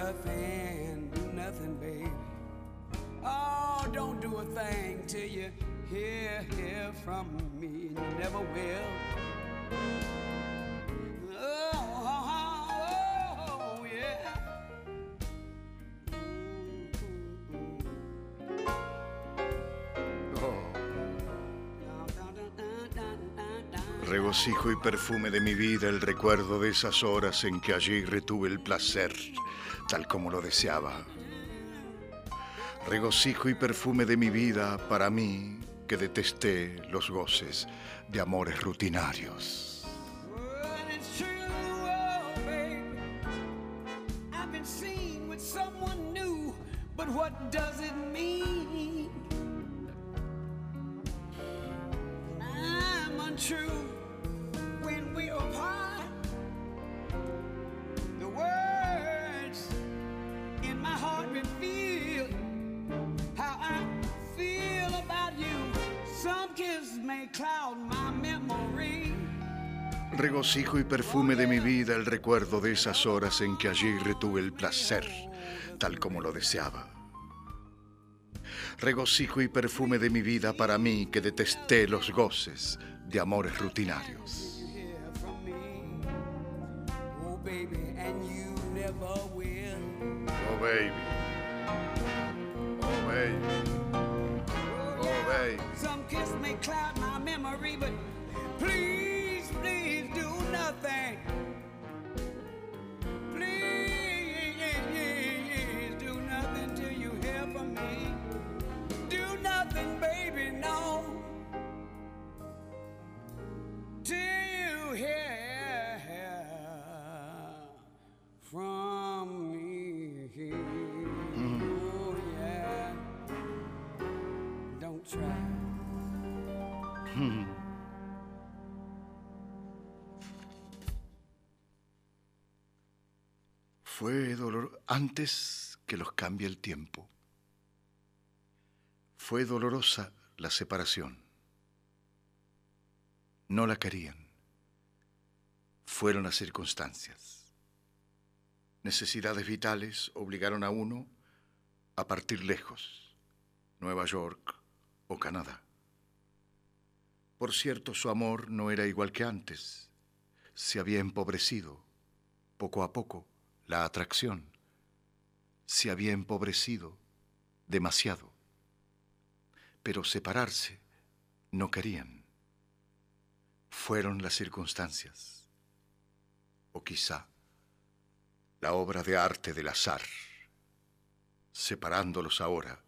and you hear, hear from me. Never will. Oh. Regocijo y perfume de mi vida el recuerdo de esas horas en que allí retuve el placer, tal como lo deseaba. Regocijo y perfume de mi vida para mí que detesté los goces de amores rutinarios. Regocijo y perfume de mi vida el recuerdo de esas horas en que allí retuve el placer, tal como lo deseaba. Regocijo y perfume de mi vida para mí que detesté los goces de amores rutinarios. Oh, baby, and you never will. Oh baby. Oh baby. Baby. Some kiss may cloud my memory, but please, please do nothing. Please do nothing till you hear from me. Do nothing, baby, no. Till you hear Fue dolor antes que los cambie el tiempo. Fue dolorosa la separación. No la querían. Fueron las circunstancias. Necesidades vitales obligaron a uno a partir lejos, Nueva York o Canadá. Por cierto, su amor no era igual que antes. Se había empobrecido, poco a poco, la atracción. Se había empobrecido demasiado. Pero separarse no querían. Fueron las circunstancias. O quizá la obra de arte del azar, separándolos ahora,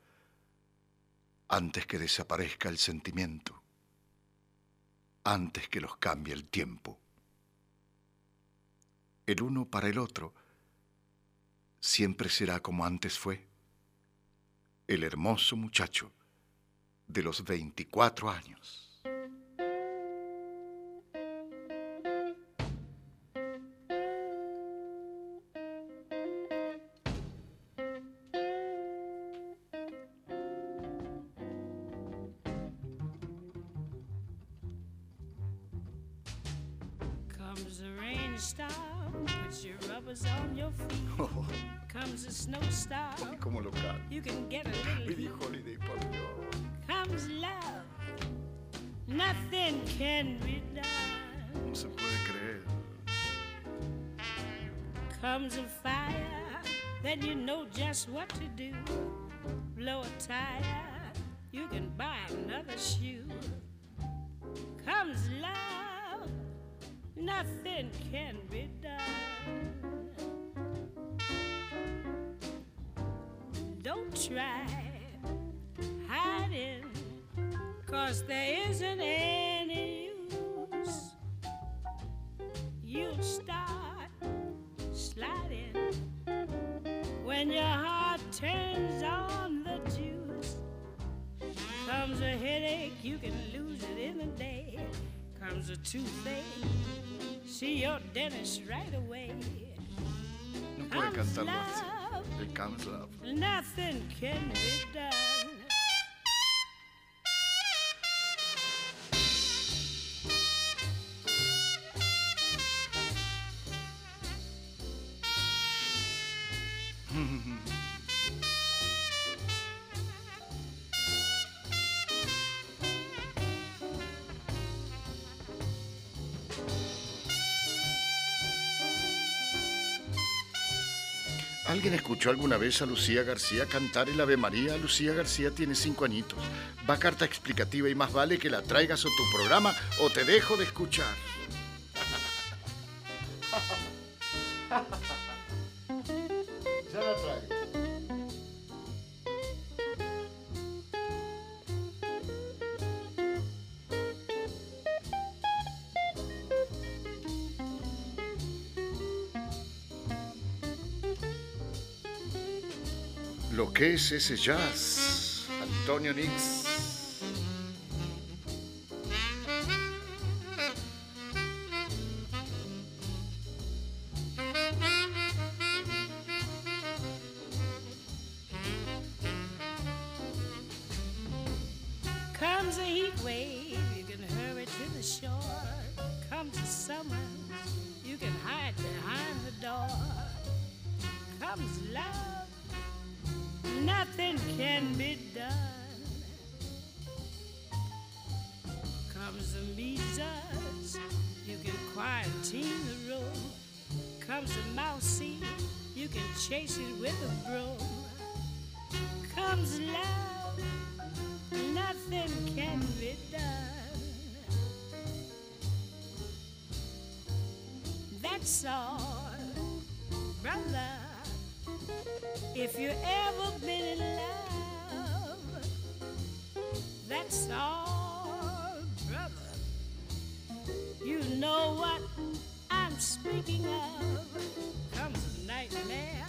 antes que desaparezca el sentimiento, antes que los cambie el tiempo. El uno para el otro siempre será como antes fue, el hermoso muchacho de los 24 años. Comes a rainstorm, puts your rubbers on your feet. Oh. Comes a snowstorm, Como lo canta. you can get a little Billie. Holiday, por Dios. Comes love, nothing can be done. No se puede creer. Comes a fire, then you know just what to do. Blow a tire, you can buy another shoe. Comes love, nothing can be done. Don't try hiding, cause there isn't any use. You'll start sliding when your heart turns on the juice. Comes a headache, you can lose it in a day. Comes a toothache, see your dentist right away. No puede Comes cantarlo así. love, El Comes Love. nothing can be done. ¿Alguien escuchó alguna vez a Lucía García cantar el Ave María? Lucía García tiene cinco añitos. Va carta explicativa y más vale que la traigas a tu programa o te dejo de escuchar. Lo que es ese jazz, Antonio Nix. Comes the measles, you can quarantine the room. Comes the mousey, you can chase it with a broom. Comes love, nothing can be done. That's all, brother. If you ever been in love, that's all, You know what I'm speaking of. Comes a nightmare,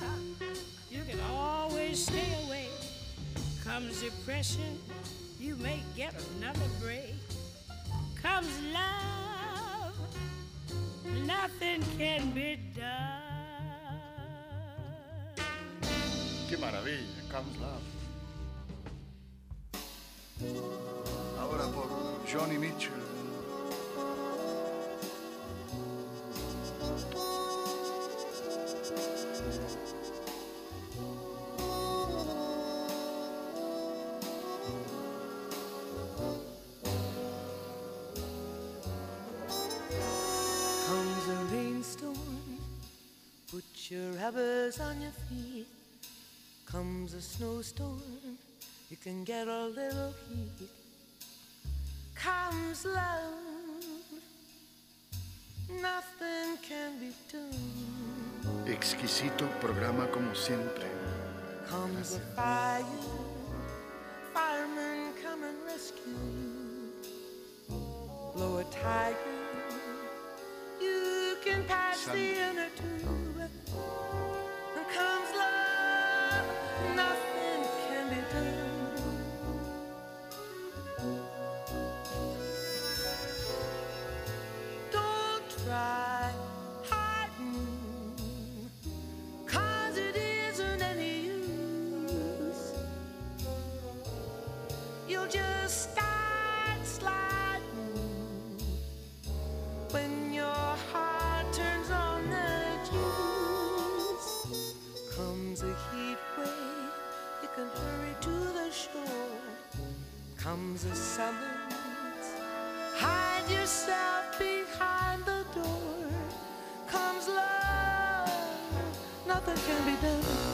you can always stay away. Comes depression, you may get another break. Comes love, nothing can be done. Qué maravilla, Comes Love. Ahora por Johnny Mitchell. Rubbers on your feet. Comes a snowstorm, you can get a little heat. Comes love, nothing can be done. Exquisito programa como siempre. Comes a fire, firemen come and rescue. Blow a tiger, you can pass the inner tube. And Comes a summons, hide yourself behind the door. Comes love, nothing can be done.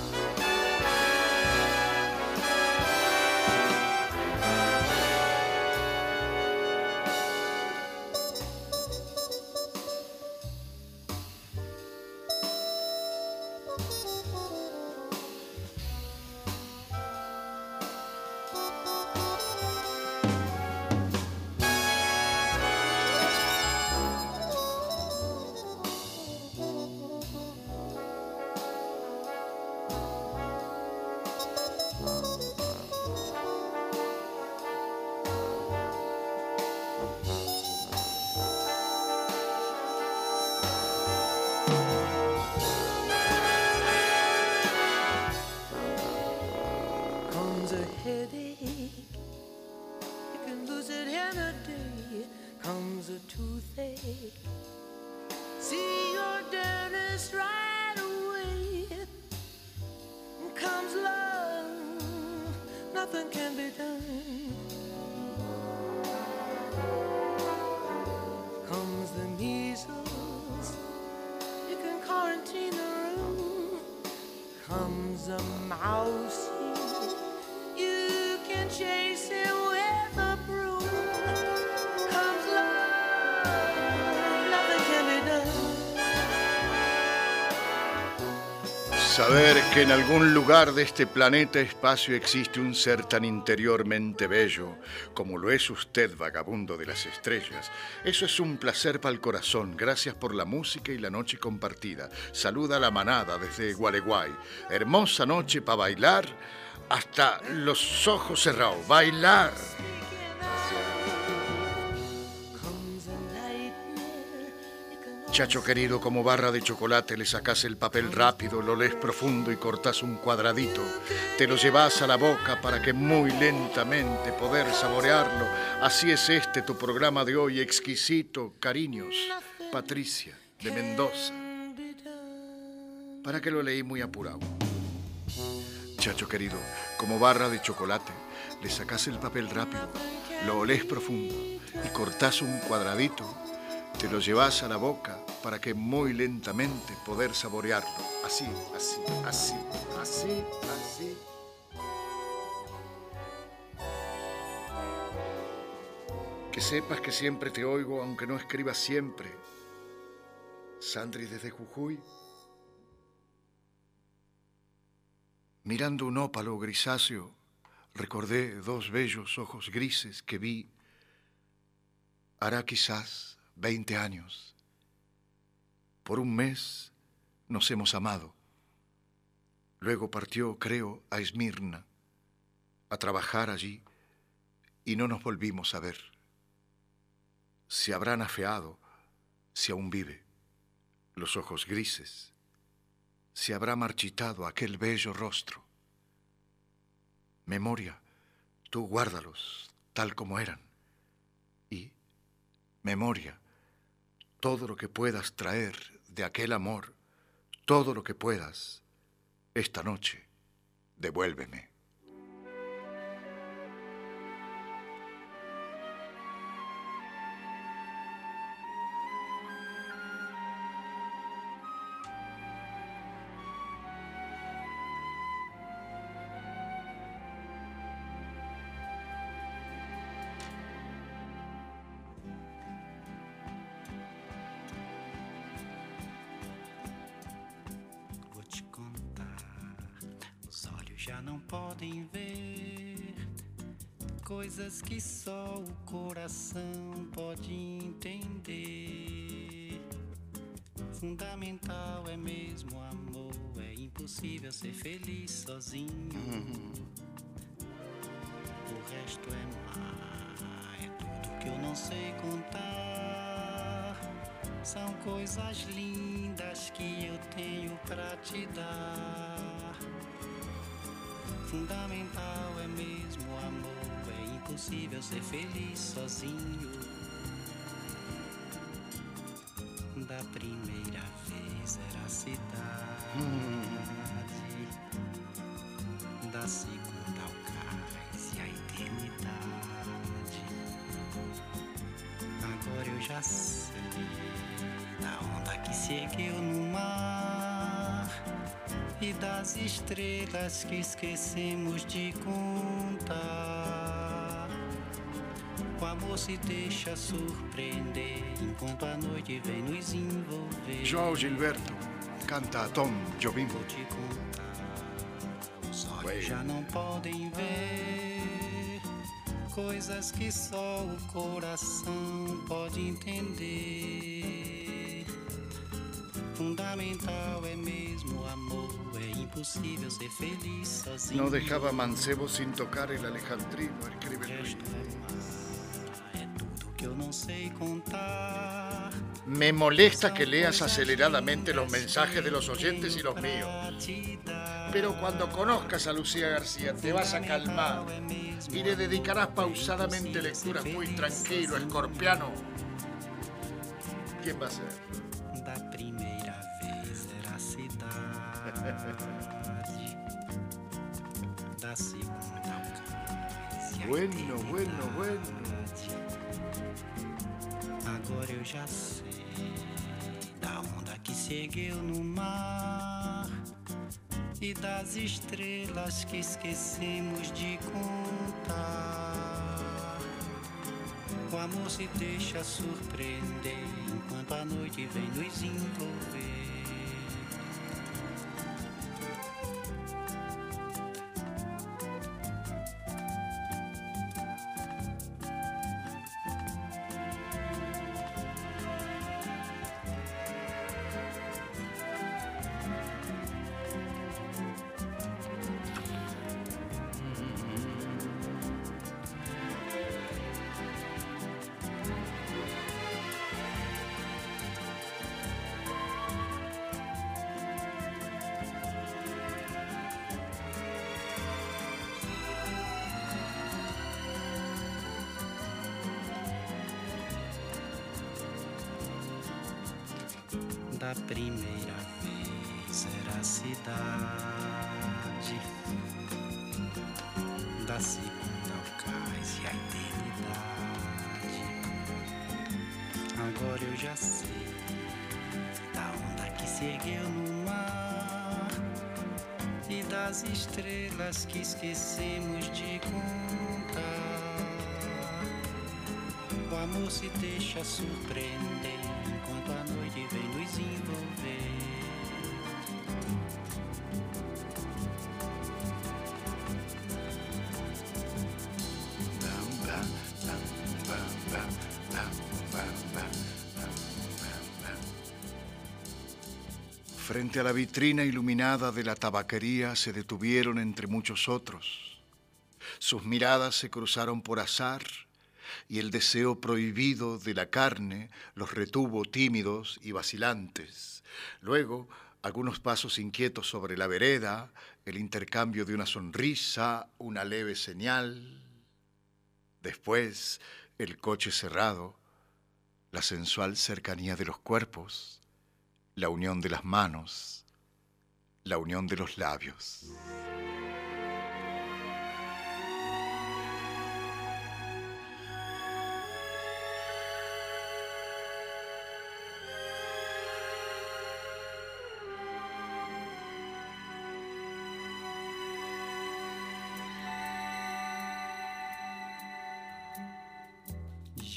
Saber que en algún lugar de este planeta espacio existe un ser tan interiormente bello como lo es usted, vagabundo de las estrellas. Eso es un placer para el corazón. Gracias por la música y la noche compartida. Saluda a la manada desde Gualeguay. Hermosa noche para bailar hasta los ojos cerrados. Bailar. Chacho querido, como barra de chocolate le sacas el papel rápido, lo lees profundo y cortas un cuadradito. Te lo llevas a la boca para que muy lentamente poder saborearlo. Así es este tu programa de hoy, exquisito, cariños. Patricia, de Mendoza. ¿Para que lo leí muy apurado? Chacho querido, como barra de chocolate, le sacas el papel rápido, lo olés profundo y cortás un cuadradito te lo llevas a la boca para que muy lentamente poder saborearlo. Así, así, así, así, así. Que sepas que siempre te oigo, aunque no escribas siempre. Sandri desde Jujuy. Mirando un ópalo grisáceo, recordé dos bellos ojos grises que vi. Hará quizás 20 años. Por un mes nos hemos amado. Luego partió, creo, a Esmirna, a trabajar allí, y no nos volvimos a ver. Se habrán afeado, si aún vive, los ojos grises, se habrá marchitado aquel bello rostro. Memoria, tú guárdalos tal como eran. Y, memoria, todo lo que puedas traer de aquel amor, todo lo que puedas, esta noche, devuélveme. Coração pode entender. Fundamental é mesmo amor, é impossível ser feliz sozinho. O resto é mar, é tudo que eu não sei contar. São coisas lindas que eu tenho pra te dar. Fundamental é mesmo amor, impossível ser feliz sozinho. Da primeira vez era a cidade, da segunda ao cais e a eternidade. Agora eu já sei da onda que se ergueu no mar e das estrelas que esquecemos de contar. Amor se deixa surpreender enquanto a noite vem nos envolver. João Gilberto canta Tom Jobim. Vou te contar, os olhos já não podem ver coisas que só o coração pode entender. Fundamental é mesmo o amor, é impossível ser feliz sozinho. No dejaba mancebo sin tocar el alejandrino, escribe Luis. Me molesta que leas aceleradamente los mensajes de los oyentes y los míos. Pero cuando conozcas a Lucía García te vas a calmar y le dedicarás pausadamente lecturas muy tranquilo, escorpiano. ¿Quién va a ser? Da primeira vez era da segunda Bueno, bueno, bueno. Agora eu já sei da onda que se ergueu no mar e das estrelas que esquecemos de contar. O amor se deixa surpreender enquanto a noite vem nos envolver. Surpreender enquanto a noite vem nos envolver. Frente a la vitrina iluminada de la tabaquería se detuvieron entre muchos otros. Sus miradas se cruzaron por azar y el deseo prohibido de la carne los retuvo tímidos y vacilantes. Luego, algunos pasos inquietos sobre la vereda, el intercambio de una sonrisa, una leve señal. Después, el coche cerrado, la sensual cercanía de los cuerpos, la unión de las manos, la unión de los labios.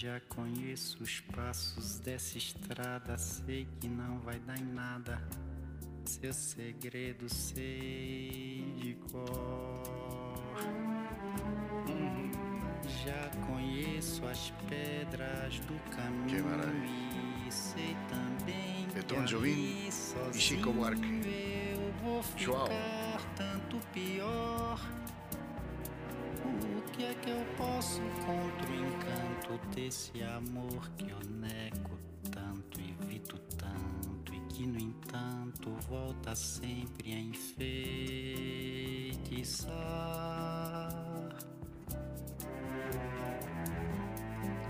Já conheço os passos dessa estrada, sei que não vai dar em nada. Seu segredo sei de cor. Já conheço as pedras do caminho e sei também que Tom Jobim ali e sozinho Chico Buarque. eu vou João. ficar tanto pior. Que é que eu posso contra o encanto desse amor que eu nego tanto, evito tanto e que no entanto volta sempre a enfeitiçar?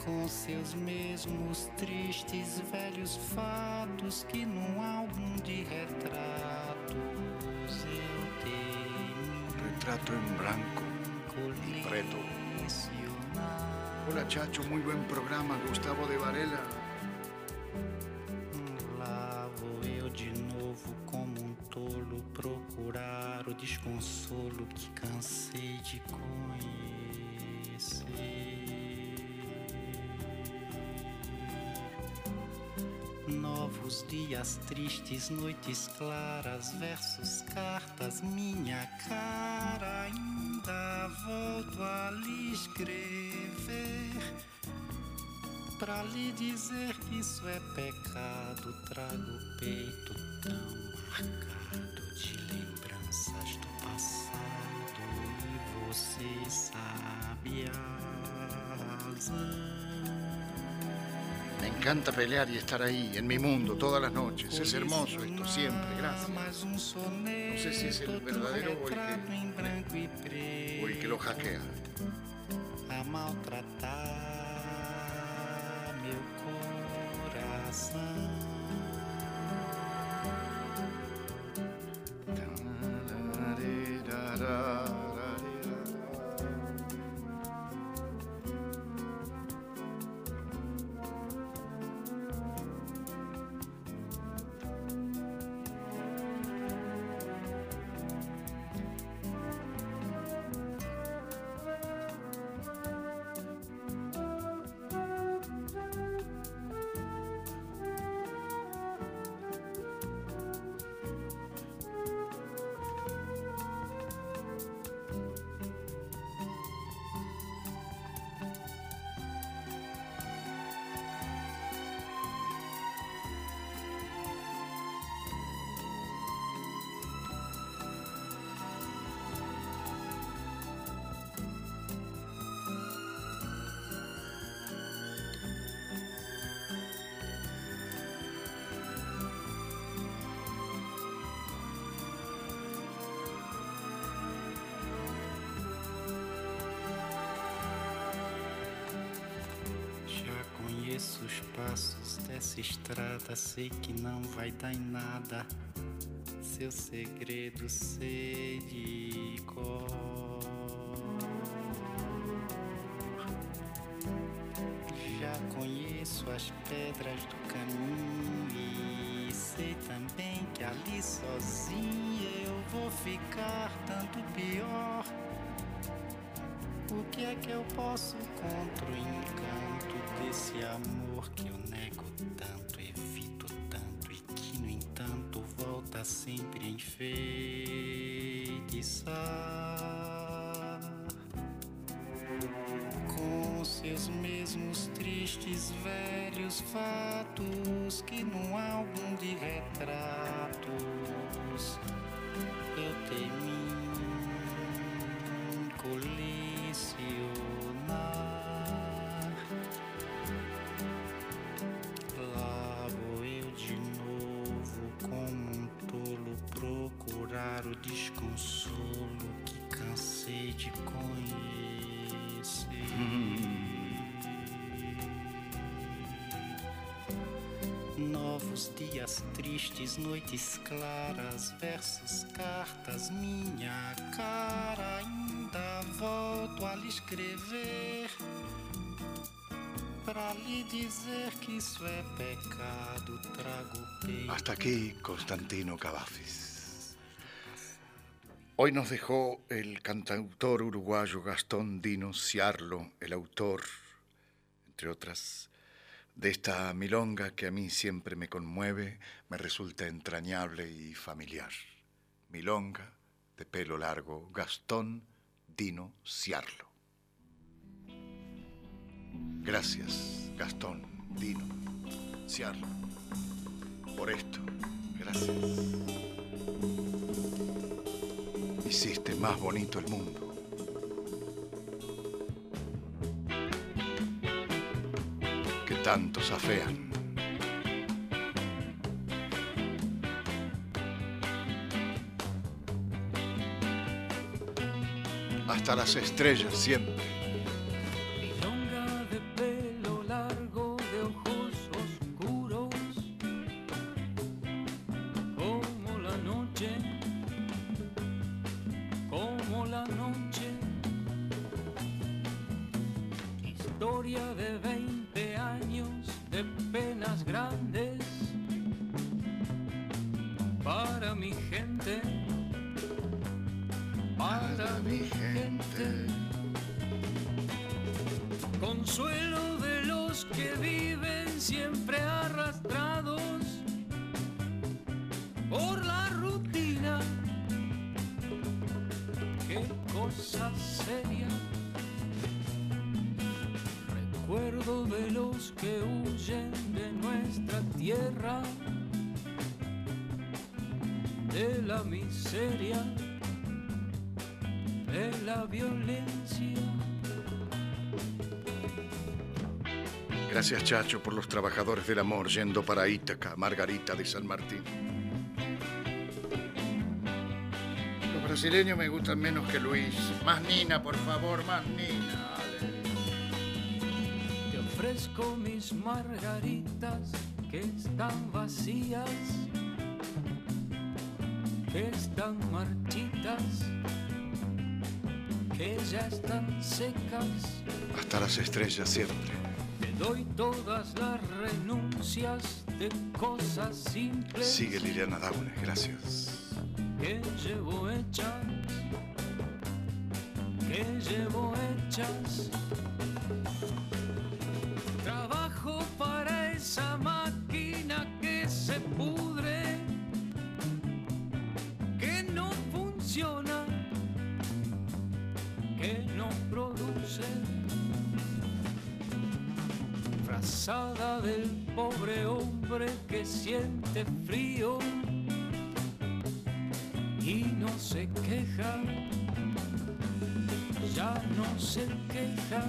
Com seus mesmos tristes velhos fatos que num álbum de retratos eu tenho Retrato en blanco y preto. Hola Chacho, muy buen programa, Gustavo de Varela. Lá vou eu de novo como um tolo procurar o desconsolo que cansei de conhecer. Novos dias tristes, noites claras, versos, cartas, minha cara. Ainda volto a lhe escrever. Pra lhe dizer que isso é pecado, trago o peito tão marcado de lembranças do passado e você sabe a razão. Me encanta pelear y estar ahí, en mi mundo, todas las noches. Es hermoso esto, siempre, gracias. No sé si es el verdadero o el que, lo hackea. A maltratar meu coração. da da conheço os passos dessa estrada, sei que não vai dar em nada. Seu segredo sei de cor. Já conheço as pedras do caminho e sei também que ali sozinho eu vou ficar tanto pior. O que é que eu posso contra o encanto desse amor que eu nego tanto, evito tanto e que, no entanto, volta sempre enfeitiçar com seus mesmos tristes velhos fatos que num Novos dias tristes, noites claras, versos, cartas, minha cara. Ainda volto a lhe escrever pra lhe dizer que isso é pecado. Trago peito. Hasta aquí Constantino Cavafis. Hoy nos dejó el cantautor uruguayo Gastón Dino Ciarlo, el autor, entre otras, de esta milonga que a mí siempre me conmueve, me resulta entrañable y familiar. Milonga de pelo largo, Gastón Dino Ciarlo. Gracias, Gastón Dino Ciarlo, por esto. Gracias. Hiciste más bonito el mundo. Tantos afean. Hasta las estrellas siempre. Milonga de grandes para mi gente, para mi gente. Consuelo de los que viven siempre arrastrados por la rutina. Qué cosa seria. Recuerdo de los que la miseria, de la violencia. Gracias, Chacho, por los trabajadores del amor yendo para Ítaca, Margarita de San Martín. Los brasileños me gustan menos que Luis. Más Nina, por favor, más Nina. Te ofrezco mis margaritas que están vacías, están marchitas, que ya están secas. Hasta las estrellas siempre. Te doy todas las renuncias de cosas simples Sigue Liliana Daune, gracias. que llevo hechas, que llevo hechas. Del pobre hombre que siente frío y no se queja, ya no se queja.